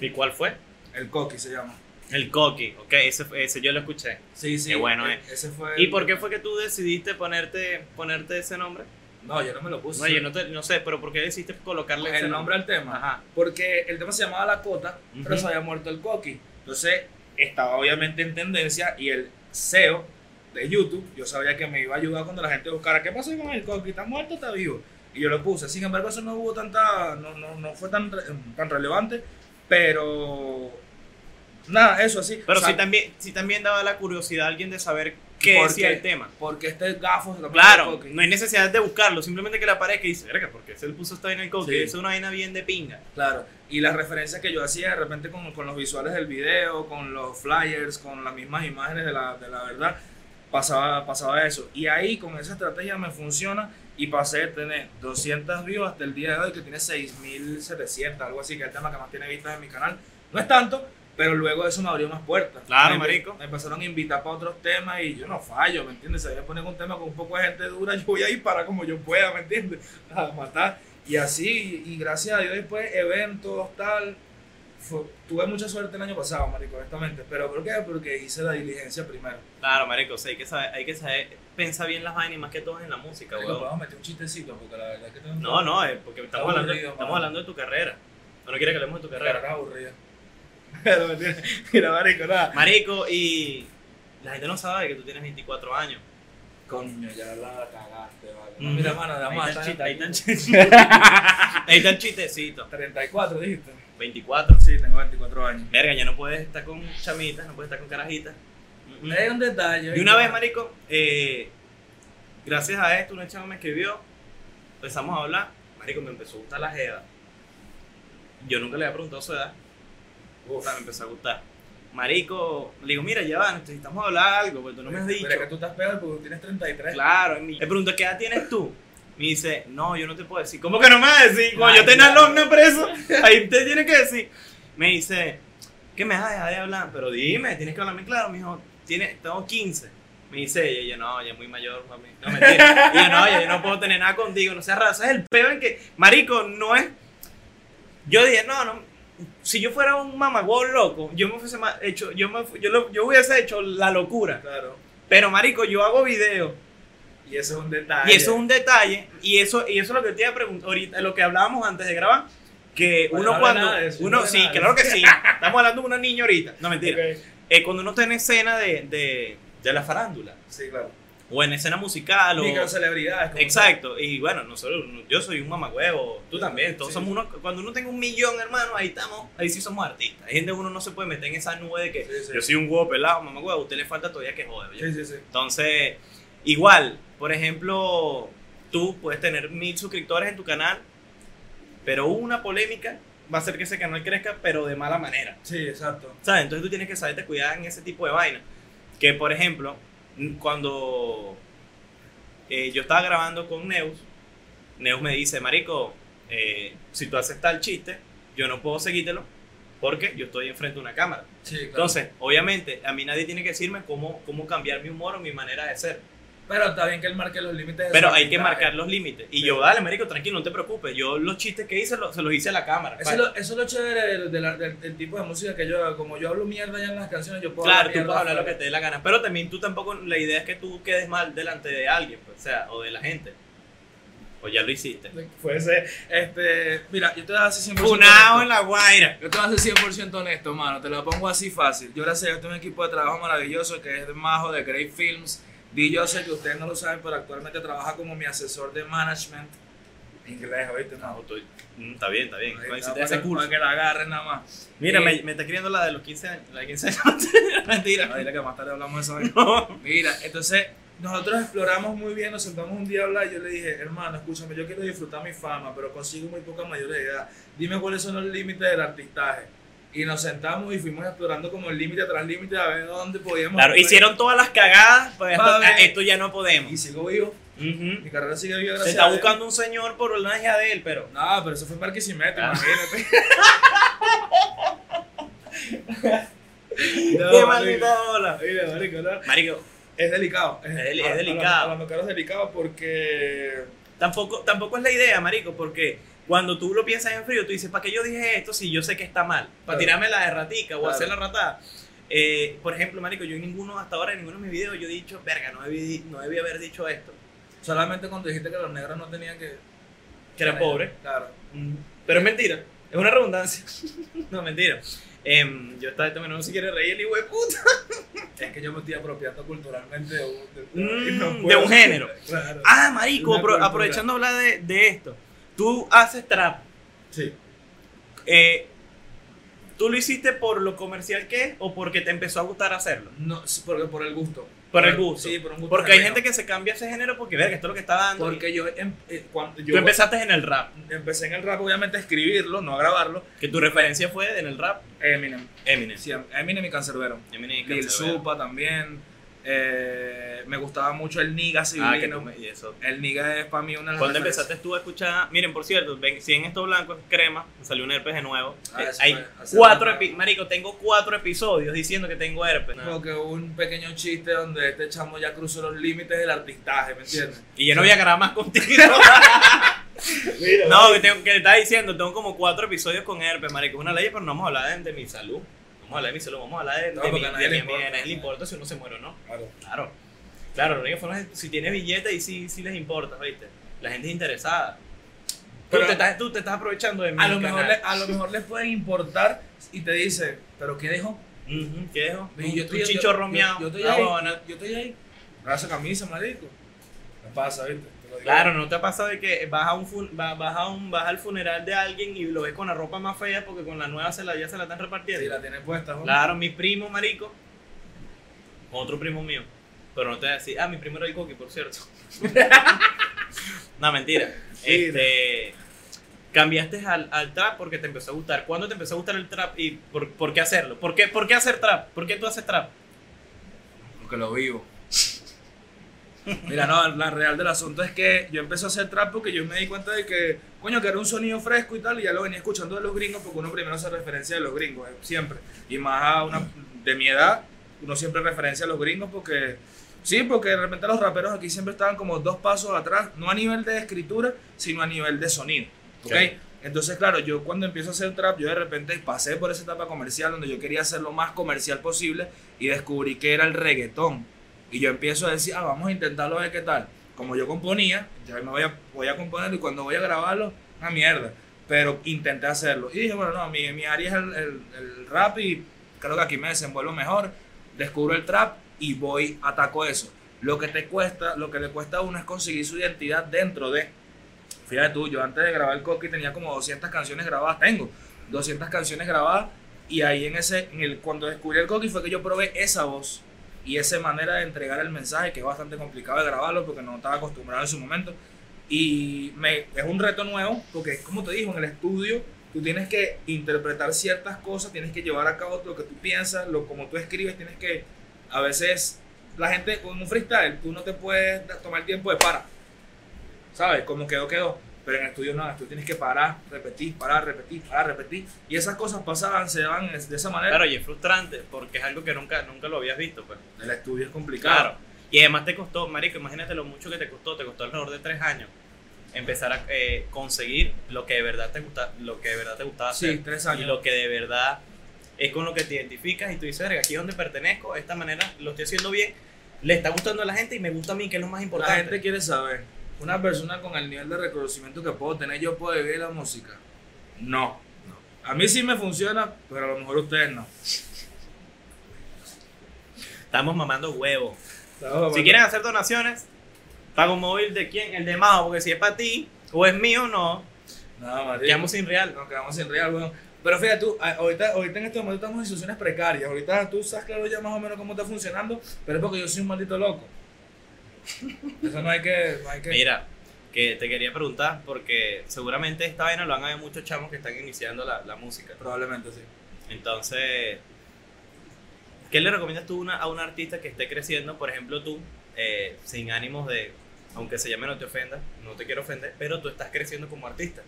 ¿Y cuál fue? el coqui se llama. El Coqui. Ok, ese, ese yo lo escuché. Sí, sí. Qué bueno, e- eh. Ese fue ¿Y el- por qué fue que tú decidiste ponerte, ponerte ese nombre? No, yo no me lo puse. No, yo no, te- no sé, pero ¿por qué decidiste colocarle ese el nombre al tema. Ajá. Porque el tema se llamaba La Cota, pero Ujú. se había muerto el Coqui. Entonces, estaba obviamente en tendencia y el SEO de YouTube, yo sabía que me iba a ayudar cuando la gente buscara qué pasó con el Coqui, está muerto, está vivo. Y yo lo puse. Sin embargo, eso no hubo tanta, no, no, no fue tan, tan relevante, pero nada, eso así. Pero O sea, sí también, sí también daba la curiosidad a alguien de saber qué ¿por decía el tema. Porque este gafo se lo Claro, no hay necesidad de buscarlo, simplemente que le aparezca y dice, verga, porque se le puso esta vaina el Coqui, Sí. es una vaina bien de pinga. Claro, y las referencias que yo hacía de repente con, con los visuales del video, con los flyers, con las mismas imágenes de la, de la verdad, pasaba, pasaba eso. Y ahí con esa estrategia me funciona y pasé de tener 200 views hasta el día de hoy que tiene 6.700, algo así, que es el tema que más tiene vistas en mi canal. No es tanto, pero luego eso me abrió más puertas. Claro, me, marico. Me empezaron a invitar para otros temas y yo no fallo, ¿me entiendes? Si voy a poner un tema con un poco de gente dura, yo voy a ir para como yo pueda, ¿me entiendes? A matar. Y así, y gracias a Dios después, eventos, tal. fue- tuve mucha suerte el año pasado, marico, honestamente. Pero ¿por qué? Porque hice la diligencia primero. Claro, marico, o sea, hay que saber, hay que saber pensar bien las vainas y más que todo en la música, Marico, weón. podemos meter un chistecito, porque la verdad es que tengo No, no, es porque estamos, hablando, estamos hablando de tu carrera. No, no quiere que hablemos de tu carrera. carrera aburrida. Pero mentira, mira, marico, nada. Marico, y la gente no sabe que tú tienes 24 años. Coño, ya la cagaste, vale. No, mira, mano, Ahí más. está el chiste, ahí está el está chiste. Ahí está el chistecito. 34, dijiste. 24. Sí, tengo 24 años. Verga, ya no puedes estar con chamitas, no puedes estar con carajitas. Mm. Es un detalle. Y una vez, marico, eh, gracias a esto, una chava me escribió, empezamos a hablar, marico, me empezó a gustar la jeda. Yo nunca le había preguntado su edad, puta, me empezó a gustar. Marico, le digo, mira, ya va, necesitamos hablar algo, porque tú no me has dicho. Pero que tú estás peor porque tú tienes 33. Claro, y me- le pregunto, ¿qué edad tienes tú? Me dice, no, yo no te puedo decir. ¿Cómo que no me vas a decir? Cuando yo claro. alumno preso, ahí te tiene que decir. Me dice, ¿qué me vas a dejar de hablar? Pero dime, tienes que hablarme claro, mijo. Tiene, tengo 15. Me dice ella, y yo, no, ya es muy mayor para mí. No, mentira. Y yo, no, ya yo no puedo tener nada contigo, no seas raro. Es el peor en que, marico, no es... Yo dije, no, no, si yo fuera un mamagüey loco, yo me fuese hecho, yo, me, yo, lo- yo hubiese hecho la locura. Claro. Pero, marico, yo hago videos Y eso es un detalle. Y eso es un detalle, y eso, y eso es lo que te iba a preguntar ahorita, lo que hablábamos antes de grabar, que Bueno, uno no cuando, eso, uno, sí, claro que sí, estamos hablando de una niña ahorita, no mentira. Eh, cuando uno está en escena de, de, de la farándula, Sí, claro. O en escena musical, o... Microcelebridades. como Exacto, y bueno, nosotros, yo soy un mamagüevo, tú también, todos sí. somos uno, cuando uno tenga un millón, hermano, ahí estamos, ahí sí somos artistas. Hay gente que uno no se puede meter en esa nube de que Sí, sí. yo soy un huevo pelado, mamagüevo, a usted le falta todavía que joder. oye. Sí, sí, sí. Entonces, igual, por ejemplo, tú puedes tener mil suscriptores en tu canal, pero una polémica va a hacer que ese canal crezca, pero de mala manera. Sí, exacto. ¿Sabes? Entonces tú tienes que saberte cuidar en ese tipo de vaina. Que, por ejemplo, cuando eh, yo estaba grabando con Neus, Neus me dice, Marico, eh, si tú haces tal chiste, yo no puedo seguírtelo porque yo estoy enfrente de una cámara. Sí, claro. Entonces, obviamente, a mí nadie tiene que decirme cómo, cómo cambiar mi humor o mi manera de ser. Pero está bien que él marque los límites. de Pero hay que marcar los límites. Y Sí. yo, dale, Marico, tranquilo, no te preocupes. Yo los chistes que hice lo- se los hice a la cámara. Eso es, lo, eso es lo chévere del, del- del- del tipo de música que yo. Como yo hablo mierda ya en las canciones, yo puedo Claro, hablar tú puedes hablar lo que te dé la gana, pero también tú tampoco, la idea es que tú quedes mal delante de alguien, pues, o sea, o de la gente. O ya lo hiciste. Puede ser. Este, mira, yo te voy a hacer 100% Funado honesto. en la guaira. Yo te voy a ser 100% honesto, mano. Te lo pongo así fácil. Yo gracias a Dios tengo un equipo de trabajo maravilloso que es de Majo, de Great Films. Yo sé que ustedes no lo saben, pero actualmente trabaja como mi asesor de management. Inglés, ¿oíste? No, No, estoy- mm, está bien, está bien. Ahí está, para, ese que, curso. para que la agarren nada más. Mira, Eh, me, me está escribiendo la de los 15 años. La de 15 años. Mentira. No, dile que más tarde hablamos de eso. No. Mira, entonces nosotros exploramos muy bien, nos sentamos un día a hablar y yo le dije, hermano, escúchame, yo quiero disfrutar mi fama, pero consigo muy poca mayor de edad. Dime cuáles son los límites del artistaje. Y nos sentamos y fuimos explorando como el límite tras límite a ver dónde podíamos. Claro, hicieron todas las cagadas, pues esto, esto ya no podemos. Y sigo vivo. Mi carrera sigue viva Se está a buscando un señor por una hija de él, pero. No, pero eso fue en Barquisimeto, Ah. imagínate. ¡Qué maldita bola! Mira, marico, no. Marico, Es delicado. Es deli- es a- a- delicado. A, lo mejor es delicado porque. Tampoco, tampoco es la idea, marico, porque cuando tú lo piensas en frío, tú dices, ¿para qué yo dije esto si yo sé que está mal? Para Claro. tirarme la de ratica o Claro. hacer la ratada. Eh, por ejemplo, marico, yo en ninguno, hasta ahora en ninguno de mis videos, yo he dicho, verga, no debí, no debí haber dicho esto. Solamente cuando dijiste que los negros no tenían que. Que era pobre. Claro. Mm, Pero es mentira, es una redundancia. no, mentira. Em, yo estaba también no se quiere reír el hijo de puta. Es que yo me estoy apropiando culturalmente de un, de- Mm, no un género. Claro. Ah, marico, apro- cultura. aprovechando hablar de, de esto. Tú haces trap. Sí. Eh, ¿Tú lo hiciste por lo comercial que es o porque te empezó a gustar hacerlo? No, porque por el gusto. Por el gusto. Sí, por un gusto. Porque hay gente que se cambia ese género porque, verga, esto es lo que está dando. Porque yo, em- eh, cuando yo tú empezaste en el rap, empecé en el rap, obviamente a escribirlo, no a grabarlo. que tu referencia fue en el rap Eminem. Eminem. Sí, Eminem y Cancerbero. Eminem y Lil Canserbero. Supa también. Eh, me gustaba mucho el Niga Ah, que civilino. y eso. El Niga es para mí una de las ¿Cuándo referencias. empezaste tú a escuchar? Miren, por cierto, ven, si en esto blanco es crema, me salió un herpes de nuevo. Ah, Eh, hay cuatro rato. epi- Marico, tengo cuatro episodios diciendo que tengo herpes. ¿no? Porque hubo un pequeño chiste donde este chamo ya cruzó los límites del artistaje, ¿me entiendes? Y yo no voy a grabar más contigo. Mira, no, que, tengo, que le estaba diciendo, tengo como cuatro episodios con herpes, marico. Es una ley, pero no vamos a hablar de, de mi salud. Vamos a hablar de mi salud, vamos a hablar de, No, de mi, nadie de le mi- importa. nadie le importa si uno se muere o no. Claro. Claro. Claro, lo único que forma es si tienes billete y sí, sí les importa, ¿viste? La gente es interesada. Pero- tú, te estás, tú te estás aprovechando de mi A lo, mejor le, a lo mejor les pueden importar y te dice, ¿pero qué? Ujú, ¿Qué dejo? Y Un- yo estoy- chichorro yo- miau. Yo, yo estoy Ah, ahí. yo estoy ahí. Raza camisa, marico. Me pasa, ¿viste? Claro, ¿no te ha pasado de que vas a un fun- va- vas a un vas al funeral de alguien y lo ves con la ropa más fea porque con la nueva se la, ya se la están repartiendo? Sí, la tiene puesta, ¿no? Claro, mi primo, marico. Otro primo mío. Pero no te voy a decir, ah, mi primo era el Coqui, por cierto. no, mentira. Este, cambiaste al, al trap porque te empezó a gustar. ¿Cuándo te empezó a gustar el trap y por, por qué hacerlo? ¿Por qué, ¿Por qué hacer trap? ¿Por qué tú haces trap? Porque lo vivo. Mira, no, la real del asunto es que yo empecé a hacer trap porque yo me di cuenta de que, coño, que era un sonido fresco y tal, y ya lo venía escuchando de los gringos porque uno primero hace referencia de los gringos, eh, siempre. Y más a una de mi edad, uno siempre referencia a los gringos porque, sí, porque de repente los raperos aquí siempre estaban como dos pasos atrás, no a nivel de escritura, sino a nivel de sonido. ¿ok? Claro. Entonces, claro, yo cuando empiezo a hacer trap, yo de repente pasé por esa etapa comercial donde yo quería hacer lo más comercial posible y descubrí que era el reggaetón. Y yo empiezo a decir, ah, vamos a intentarlo a ver qué tal. como yo componía, ya me voy a, voy a y cuando voy a grabarlo, una mierda. Pero intenté hacerlo. Y dije, bueno, no, mi, mi área es el, el- el rap y creo que aquí me desenvuelvo mejor. Descubro el trap y voy, ataco eso. Lo que te cuesta, lo que le cuesta a uno es conseguir su identidad dentro de. Fíjate tú, yo antes de grabar el Coqui tenía como 200 canciones grabadas, tengo 200 canciones grabadas y ahí en ese, en el, cuando descubrí el Coqui fue que yo probé esa voz y esa manera de entregar el mensaje que es bastante complicado de grabarlo porque no estaba acostumbrado en su momento. Y me, es un reto nuevo porque como te digo en el estudio tú tienes que interpretar ciertas cosas tienes que llevar a cabo lo que tú piensas lo como tú escribes tienes que a veces la gente con un freestyle tú no te puedes tomar tiempo de para. Sabes como quedó quedó pero en el estudio no, tú tienes que parar, repetir, parar, repetir, parar, repetir. Y esas cosas pasaban, se daban de esa manera. Claro, y es frustrante porque es algo que nunca, nunca lo habías visto, pues. El estudio es complicado. Claro. Y además te costó, marico, imagínate lo mucho que te costó, te costó alrededor de tres años empezar a eh, conseguir lo que de verdad te gusta, lo que de verdad te gustaba Sí, hacer tres y años. lo que de verdad es con lo que te identificas y tú dices, aquí es donde pertenezco, de esta manera lo estoy haciendo bien, le está gustando a la gente y me gusta a mí, que es lo más La importante. gente quiere saber, una persona con el nivel de reconocimiento que puedo tener, ¿yo puedo vivir la música? No. A mí sí me funciona, pero a lo mejor ustedes no. Estamos mamando huevos. Si quieren hacer donaciones, pago móvil de quién, el de Mao, porque si es para ti o es mío, no, No, quedamos sin real. Nos quedamos sin real, weón. Pero fíjate tú, ahorita, ahorita en este momento estamos en situaciones precarias. Ahorita tú sabes claro ya más o menos cómo está funcionando, pero es porque yo soy un maldito loco. Eso no hay que. No hay que Mira, que te quería preguntar, porque seguramente esta vaina lo van a ver muchos chamos que están iniciando la, la música. Probablemente sí. Entonces, ¿qué le recomiendas tú una- a un artista que esté creciendo? Por ejemplo, tú, eh, sin ánimos de, aunque se llame no te ofenda, no te quiero ofender, pero tú estás creciendo como artista.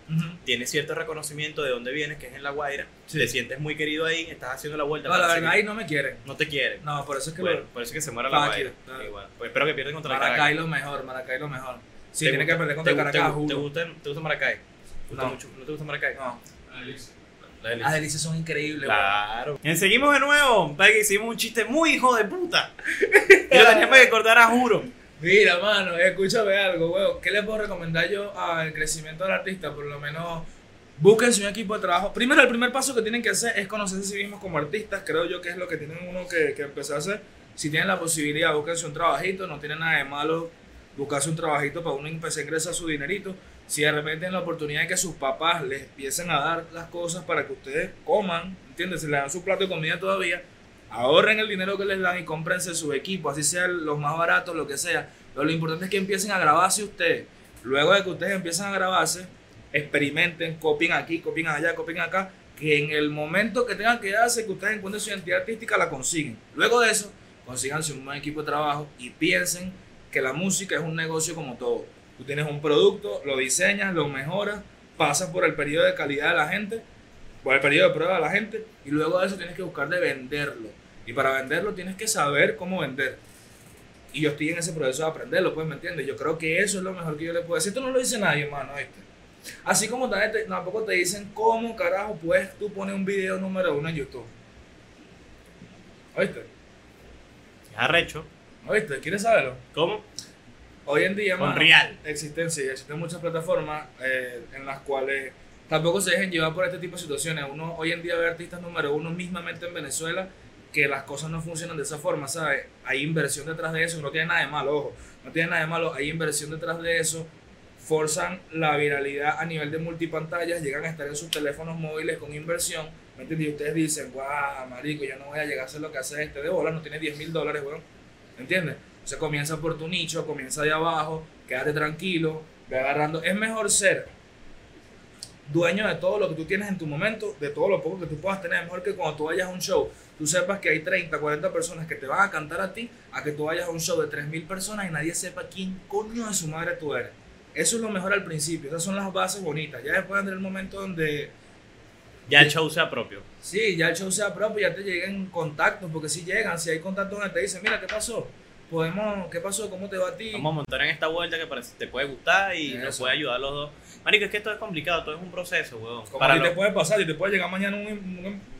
Tienes cierto reconocimiento de dónde vienes, que es en La Guaira. Sí. Te sientes muy querido ahí, estás haciendo la vuelta. No, la verdad, ahí no me quieren. No te quieren. No, por eso es que Bueno, lo- por eso es que se muera La Guaira. claro. Igual. Pues espero que pierdan contra Maracay Caracas. lo mejor, Maracay lo mejor. Sí, ¿Te tiene gusta- que perder contra Caracas, te, te juro. gusta, ¿Te gusta Maracay? ¿Te gusta No. mucho? ¿No te gusta Maracay? No, las delicias son increíbles. Claro. Y seguimos de nuevo. para que hicimos un chiste muy hijo de puta. Y lo teníamos que cortar a juro. Mira, mano, escúchame algo, weón. ¿Qué le puedo recomendar yo al crecimiento del artista? Por lo menos, búsquense un equipo de trabajo. Primero, el primer paso que tienen que hacer es conocerse a sí mismos como artistas. Creo yo que es lo que tienen uno que, que empezar a hacer. Si tienen la posibilidad, búsquense un trabajito. No tiene nada de malo buscarse un trabajito para uno empezar a ingresar su dinerito. Si de repente tienen la oportunidad de que sus papás les empiecen a dar las cosas para que ustedes coman, ¿entiendes? Si le dan su plato de comida todavía, ahorren el dinero que les dan y cómprense su equipo, así sean los más baratos, lo que sea. Pero lo importante es que empiecen a grabarse ustedes. Luego de que ustedes empiecen a grabarse, experimenten, copien aquí, copien allá, copien acá, que en el momento que tengan que darse, que ustedes encuentren su identidad artística, la consiguen. Luego de eso, consíganse un buen equipo de trabajo y piensen que la música es un negocio como todo. Tú tienes un producto, lo diseñas, lo mejoras, pasas por el periodo de calidad de la gente, por el periodo de prueba de la gente, y luego de eso tienes que buscar de venderlo. Y para venderlo tienes que saber cómo vender. Y yo estoy en ese proceso de aprenderlo, pues, ¿me entiendes? Yo creo que eso es lo mejor que yo le puedo decir. Esto no lo dice nadie, hermano, ¿viste? Así como también te- tampoco te dicen cómo carajo puedes tú poner un video número uno en YouTube. ¿Oíste? Es arrecho. ¿Oíste? ¿Quieres saberlo? ¿Cómo? Hoy en día, Con mano, Real. existen, sí, existen muchas plataformas eh, en las cuales tampoco se dejen llevar por este tipo de situaciones. Uno hoy en día ve artistas número uno mismamente en Venezuela que las cosas no funcionan de esa forma, ¿sabes? Hay inversión detrás de eso, no tiene nada de malo, ojo, no tiene nada de malo, hay inversión detrás de eso, forzan la viralidad a nivel de multipantallas, llegan a estar en sus teléfonos móviles con inversión, ¿me entiendes? Y ustedes dicen, guau, marico, yo no voy a llegar a hacer lo que hace este de bola, no tiene 10 mil dólares, weón, ¿me entiendes? Entonces comienza por tu nicho, comienza de abajo, quédate tranquilo, ve agarrando. Es mejor ser dueño de todo lo que tú tienes en tu momento, de todo lo poco que tú puedas tener. Es mejor que cuando tú vayas a un show, tú sepas que hay 30, 40 personas que te van a cantar a ti, a que tú vayas a un show de 3.000 personas y nadie sepa quién coño de su madre tú eres. Eso es lo mejor al principio, esas son las bases bonitas. Ya después vendrá el momento donde Ya el show sea propio. Sí, ya el show sea propio, ya te lleguen contactos, porque si llegan, si hay contactos donde te dicen, mira, ¿qué pasó? Podemos, ¿qué pasó? ¿Cómo te va a ti? Vamos a montar en esta vuelta que parece te puede gustar y nos puede ayudar los dos. Marico, es que esto es complicado, todo es un proceso, weón. Como Para a ti te puede pasar, y te puede llegar mañana un-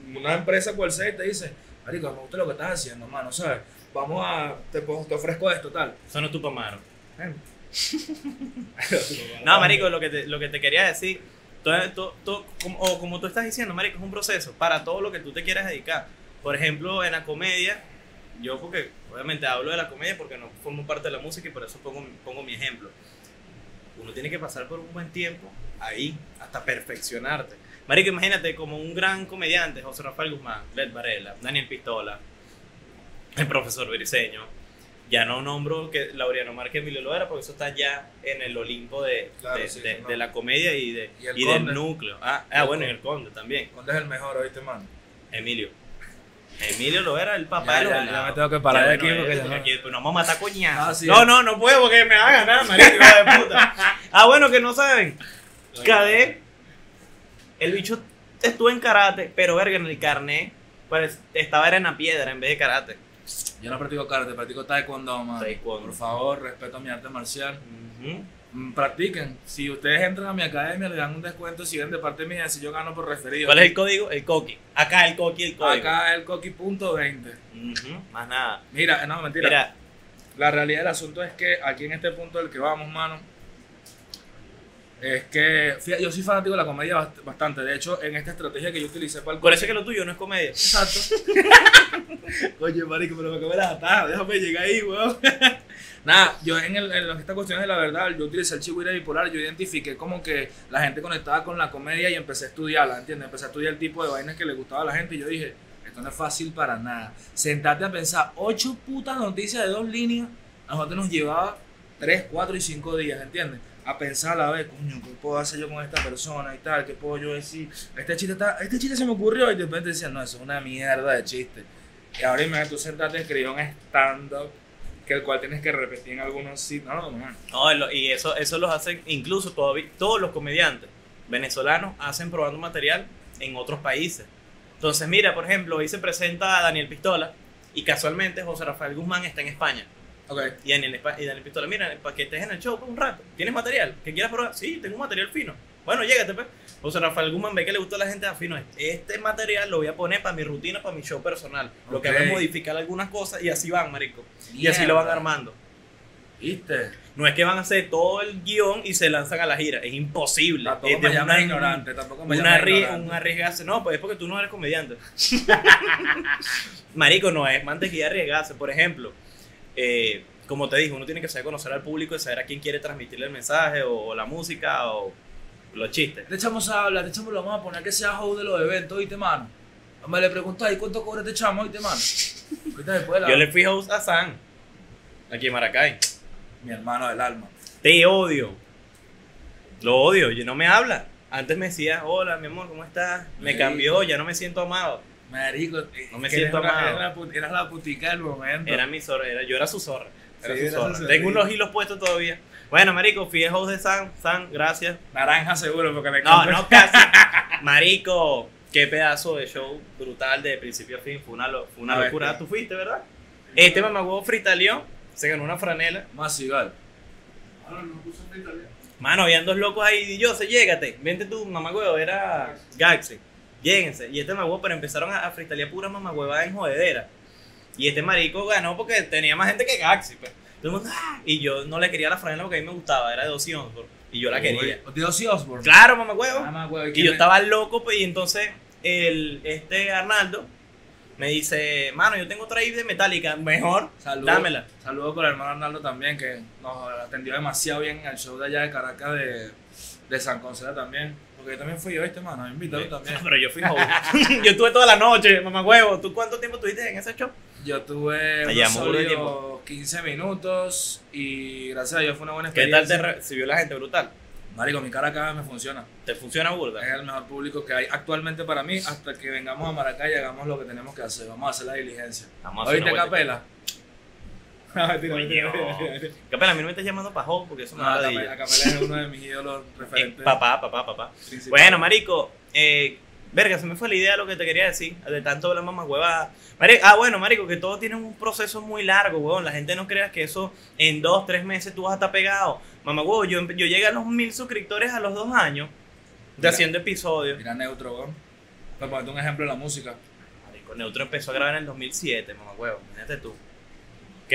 un- una empresa cual sea y te dice, marico, me gusta lo que estás haciendo, mano, ¿sabes? Vamos a, te, te ofrezco esto, tal. Eso no es tu No, marico, lo que te, lo que te quería decir, todo, todo- todo- como, o como tú estás diciendo, marico, es un proceso para todo lo que tú te quieras dedicar. Por ejemplo, en la comedia, yo porque obviamente hablo de la comedia porque no formo parte de la música y por eso pongo, pongo mi ejemplo. Uno tiene que pasar por un buen tiempo ahí, hasta perfeccionarte. Marico, imagínate como un gran comediante, José Rafael Guzmán, Led Varela, Daniel Pistola, el profesor Briseño. Ya no nombro que Laureano Márquez Emilio Loera porque eso está ya en el Olimpo de, Claro, de, sí, de- no. de la comedia y, de, Y y del Conde. núcleo. Ah, ah bueno, y Conde. el Conde también. ¿Cuándo es el mejor, oíste, mano? Emilio. Emilio Loera, el papá Ya, de los ya, ya me tengo que parar de aquí porque eh, ya no- aquí, pues nos vamos a matar coñazos. Ah, sí. no, no, no puedo porque me hagan nada, marico, hijo de puta. Ah, bueno, que no saben. Cadé, el bicho estuvo en karate, pero verga, en el carnet, pues estaba era en la piedra en vez de karate. Yo no practico karate, practico taekwondo, mano. Taekwondo. Por favor, respeto mi arte marcial. Mm, Practiquen. Si ustedes entran a mi academia, le dan un descuento si ven de parte mía, si yo gano por referido. ¿Cuál es el código? El coqui. Acá el coqui, el código. Acá el coqui.20. Ujú, Más nada. Mira, no, mentira. Mira, La realidad del asunto es que aquí en este punto del que vamos, mano, es que fíjate, yo soy fanático de la comedia bast- bastante. De hecho, en esta estrategia que yo utilicé para el eso es que lo tuyo no es comedia. Exacto. Oye, marico, pero me acabé las atajas. Déjame llegar ahí, weón. Nada, yo en, el, en esta cuestión de la verdad, yo utilicé el chihuahua bipolar, yo identifiqué como que la gente conectaba con la comedia y empecé a estudiarla, ¿entiendes? Empecé a estudiar el tipo de vainas que le gustaba a la gente y yo dije, esto no es fácil para nada. Sentarte a pensar ocho putas noticias de dos líneas, a nosotros nos llevaba tres, cuatro y cinco días, ¿entiendes? A pensar a la vez, coño, ¿qué puedo hacer yo con esta persona y tal? ¿Qué puedo yo decir? Este chiste, está, este chiste se me ocurrió y de repente decían, no, eso es una mierda de chiste. Y ahora imagínate, tú sentarte a escribir un stand-up que el cual tienes que repetir en algunos sitios. No, no, no. Y eso, eso los hacen, incluso todavía, todos los comediantes venezolanos hacen probando material en otros países. Entonces, mira, por ejemplo, hoy se presenta a Daniel Pistola y casualmente José Rafael Guzmán está en España. Ok. Y Daniel, y Daniel Pistola, mira, para que estés en el show por un rato, ¿tienes material? ¿Que quieras probar? Sí, tengo un material fino. Bueno, llégate, pues. José Rafael Guzmán ve que le gustó a la gente afino. Este material lo voy a poner para mi rutina, para mi show personal. Lo que hago es modificar algunas cosas y así van, marico. Y así lo van armando. ¿Viste? No es que van a hacer todo el guion y se lanzan a la gira. Es imposible. Tampoco es de me una- ignorante, tampoco me una ignorante. un arriesgarse. No, pues es porque tú no eres comediante. Marico, no es mantequilla arriesgarse. Por ejemplo, eh, como te dije, uno tiene que saber conocer al público y saber a quién quiere transmitirle el mensaje o, la música o los chistes. Este chamo habla, este chamo lo vamos a poner que sea host de los eventos, ¿oíste, mano? Me le preguntas, ¿y cuánto cobra este chamo, oíste, mano? Yo le fui host a San, aquí en Maracay. Mi hermano del alma. Te odio. Lo odio, yo no me habla. Antes me decía, hola, mi amor, ¿cómo estás? Me Sí. cambió, ya no me siento amado. Marico, No me siento una- amado. eres la Eras la putica del momento. Era mi zorra, era, yo era su zorra. Era Sí, su zorra. Tengo unos hilos puestos todavía. Bueno, marico, host de San, San, gracias. Naranja seguro, porque me No, compré- no, casi. Marico, qué pedazo de show brutal de principio a fin. Fue una, lo- fue una A locura. ver. Tú fuiste, ¿verdad? Este mamagüevo fritaleó, se ganó una franela. Más igual. Ahora no puso en italiano. Mano, habían dos locos ahí. Y yo, se llégate. Vente tú, mamagüevo. Era Gaxi. Lléguense. Y este mamagüevo, pero empezaron a, a fritalear pura mamagüeva en jodedera. Y este marico ganó porque tenía más gente que Gaxi. Pues. Todo el mundo, "Ah", Y yo no le quería la franela porque a mí me gustaba. Era de Ozzy Osbourne. Y yo la quería. De Ozzy Osbourne. Claro, más huevo, Y ¿quién yo estaba loco, pues, y entonces el, este Arnaldo me dice, mano, yo tengo otra ID de Metallica, mejor, Saludos. dámela. Saludos por el hermano Arnaldo también, que nos atendió demasiado bien en el show de allá de Caracas de, de San Concedo también. Porque yo también fui yo, este mano, invítalo también. Pero yo fui yo estuve toda la noche, mamá huevo. ¿Tú cuánto tiempo estuviste en ese show? Yo tuve unos burda de sólidos 15 minutos y gracias a Dios fue una buena ¿Qué tal experiencia. te recibió la gente? Brutal. Marico, mi cara acá me funciona. ¿Te funciona burda? Es el mejor público que hay actualmente para mí hasta que vengamos a Maracay y hagamos lo que tenemos que hacer. Vamos a hacer la diligencia. Vamos a hacer ¿Oíste vuelta. capela? Coño. Capela, a mí no me estás llamando host porque eso me No, da Capela. Capela es uno de mis ídolos Eh, referentes. Papá, papá, papá. Bueno, marico, eh, verga, se me fue la idea de lo que te quería decir, de tanto hablar mamá huevada. Marico, ah, bueno, marico, que todo tiene un proceso muy largo, huevón. La gente no crea que eso en dos, tres meses tú vas a estar pegado. Mamá huevo, yo, yo llegué a los mil suscriptores a los dos años de Mira. haciendo episodios. Mira Neutro, weón. Para ponerte un ejemplo de la música. Marico, Neutro empezó a grabar en el 2007, mamá huevo, imagínate tú.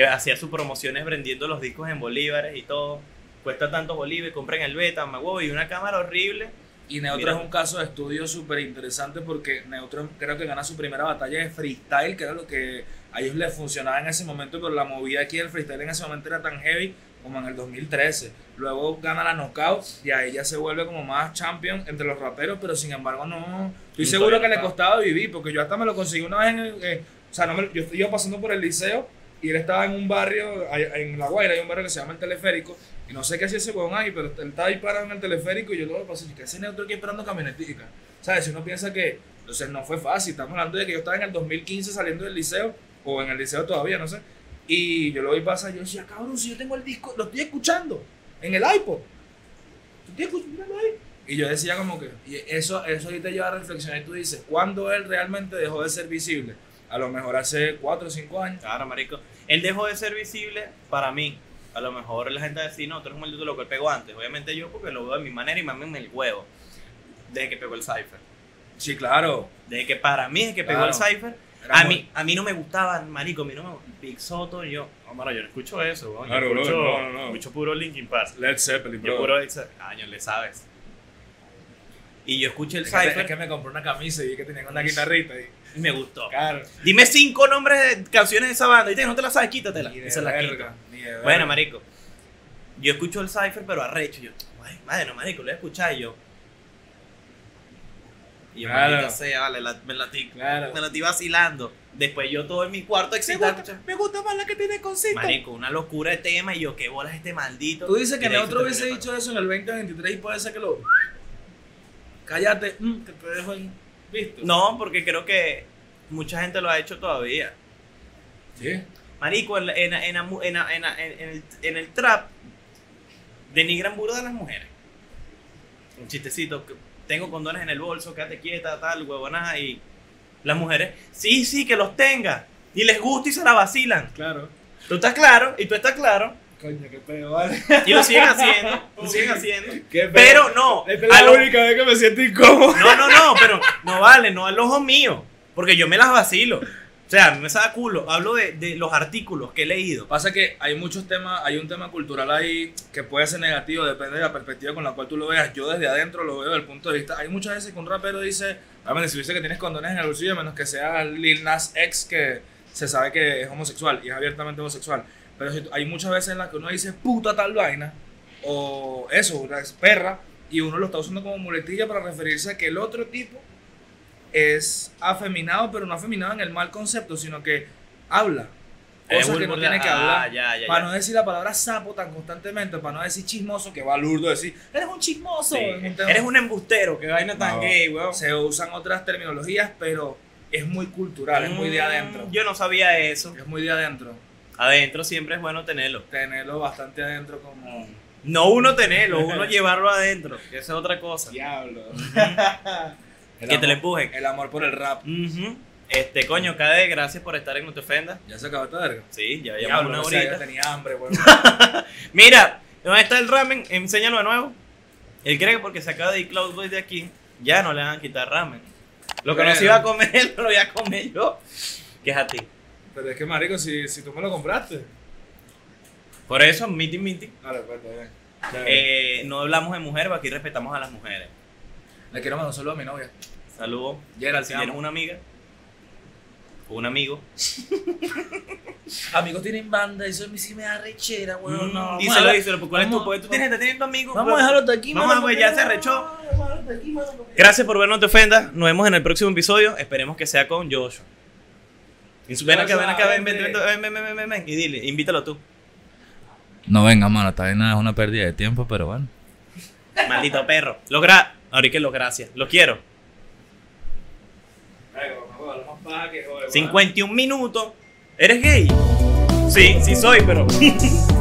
Que hacía sus promociones vendiendo los discos en bolívares y todo. cuesta tantos bolívares, compren el beta, me huevo, y una cámara horrible. Y Neutro Mira. es un caso de estudio súper interesante porque Neutro creo que gana su primera batalla de freestyle, que era lo que a ellos les funcionaba en ese momento, pero la movida aquí del freestyle en ese momento era tan heavy como en el 2013. Luego gana la knockout y ahí ya se vuelve como más champion entre los raperos, pero sin embargo no... Estoy seguro que le costaba vivir, porque yo hasta me lo conseguí una vez en el... eh, o sea, no me- yo iba pasando por el liceo y él estaba en un barrio, en La Guaira hay un barrio que se llama El Teleférico, y no sé qué hacía ese huevón ahí, pero él estaba ahí parado en el teleférico y yo luego pasé, que ese neutro aquí esperando camionetica. ¿Sabes? Si uno piensa que, entonces no fue fácil, estamos hablando de que yo estaba en el 2015 saliendo del liceo, o en el liceo todavía, no sé, y yo lo vi pasar yo decía, cabrón, si yo tengo el disco, lo estoy escuchando en el iPod. Estoy escuchando ahí. Y yo decía como que, y eso, eso ahí te lleva a reflexionar y tú dices, ¿cuándo él realmente dejó de ser visible? A lo mejor hace 4 o 5 años. Claro, marico. Él dejó de ser visible para mí. A lo mejor la gente va a decir, no, tú eres un maldito loco, él pegó antes. Obviamente yo porque lo veo de mi manera y me el huevo. Desde que pegó el Cypher. Sí, claro. Desde que para mí, desde que pegó Claro. el Cypher, a mí, a mí no me gustaba, marico, a mí no me Big Soto, yo, no, mano, yo no escucho eso, weón. Claro, yo bro, escucho, no, no, no. escucho puro Linkin Park. Led Zeppelin, Yo bro. puro exa- Año, le sabes. Y yo escuché el Es que, es Cypher que me compré una camisa y vi que tenían una guitarrita y... y me gustó. Claro. Dime cinco nombres de canciones de esa banda y te no te la sabes, quítatela. Esa es la quito. verga, de Bueno, marico, yo escucho el Cypher, pero arrecho. Yo, ay, madre, no, marico, lo voy a escuchar y yo. Y yo, Claro. sea, vale, la- me la estoy Claro. me la estoy vacilando. Después yo todo en mi cuarto Me excitado. gusta, escuchando, me gusta más la que tiene cosita. Marico, una locura de tema y yo, qué bolas este maldito. Tú dices que ahí se hubiese dicho eso en el 2023 y puede ser que lo... Cállate, mm, que te dejo en... ¿Visto? No, porque creo que mucha gente lo ha hecho todavía. Sí. Marico, en, en, en, en, en- en- en el, el trap denigran burda a las mujeres. Un chistecito, que tengo condones en el bolso, quédate quieta, tal, huevonadas, y las mujeres, sí, sí, que los tenga, y les gusta y se la vacilan. Claro. Tú estás claro, y tú estás claro, Coño, qué pedo, vale. y lo siguen haciendo, lo siguen haciendo. Qué pedo. Pero no, es la lo- única vez que me siento incómodo. no, no, no, pero no vale, no al ojo mío, porque yo me las vacilo. O sea, a mí me saca culo. Hablo de, de los artículos que he leído. Pasa que hay muchos temas, hay un tema cultural ahí que puede ser negativo, depende de la perspectiva con la cual tú lo veas. Yo desde adentro lo veo desde el punto de vista. Hay muchas veces que un rapero dice, a ver, si dice que tienes condones en el bolsillo, a menos que sea Lil Nas X, que se sabe que es homosexual y es abiertamente homosexual. Pero si- hay muchas veces en las que uno dice puta tal vaina, o eso, una es perra, y uno lo está usando como muletilla para referirse a que el otro tipo es afeminado, pero no afeminado en el mal concepto, sino que habla cosas que no tiene que Ah, hablar. ya, ya, Para ya. no decir la palabra sapo tan constantemente, para no decir chismoso, que va lurdo decir, eres un chismoso. Sí, Eres un embustero, que vaina tan No, gay, weón. Se usan otras terminologías, pero es muy cultural, es muy de Mm, adentro. Yo no sabía eso. Es muy de adentro. Adentro siempre es bueno tenerlo. Tenerlo bastante adentro como... No uno tenerlo, uno llevarlo adentro. Que esa es otra cosa. Diablo. Que te lo empujen. El amor por el rap. Este, coño, Cade, gracias por estar en No Te Ofendas. Ya se acabó esta verga. Sí, ya llevamos una horita. yo tenía hambre, weón. Mira, ¿dónde está el ramen? Enséñalo de nuevo. Él cree que porque se acaba de ir Cloud Boy de aquí, ya no le van a quitar ramen. Lo que no se Bueno. iba a comer él, lo voy a comer yo. Que es a ti. Pero es que, marico, si, si tú me lo compraste. Por eso, miti miti. Vale, pues, está bien. Está bien. Eh, no hablamos de mujeres, aquí respetamos a las mujeres. Le quiero mandar un saludo a mi novia. Saludos. Gerald, Si tienes una amiga o un amigo, Amigos tienen banda, eso a mí sí me da rechera, weón. mm, No, díselo, díselo. porque ¿Cuál es tu poder? Tú tienes, teniendo amigos. Vamos a dejarlo hasta aquí, Vamos porque ya no- se arrechó. vamos a dejarlo hasta aquí, mano, porque- Gracias por vernos, no te ofendas. Nos vemos en el próximo episodio. Esperemos que sea con Joshua. Ven acá, ven acá, ven, ven, ven, ven, ven, ven, ven, Y dile, invítalo tú. No venga, mano, está bien, es una pérdida de tiempo, pero bueno. Maldito perro. Los gra... Ahorita los gracias. Los quiero. 51 minutos. ¿Eres gay? Sí, sí soy, pero...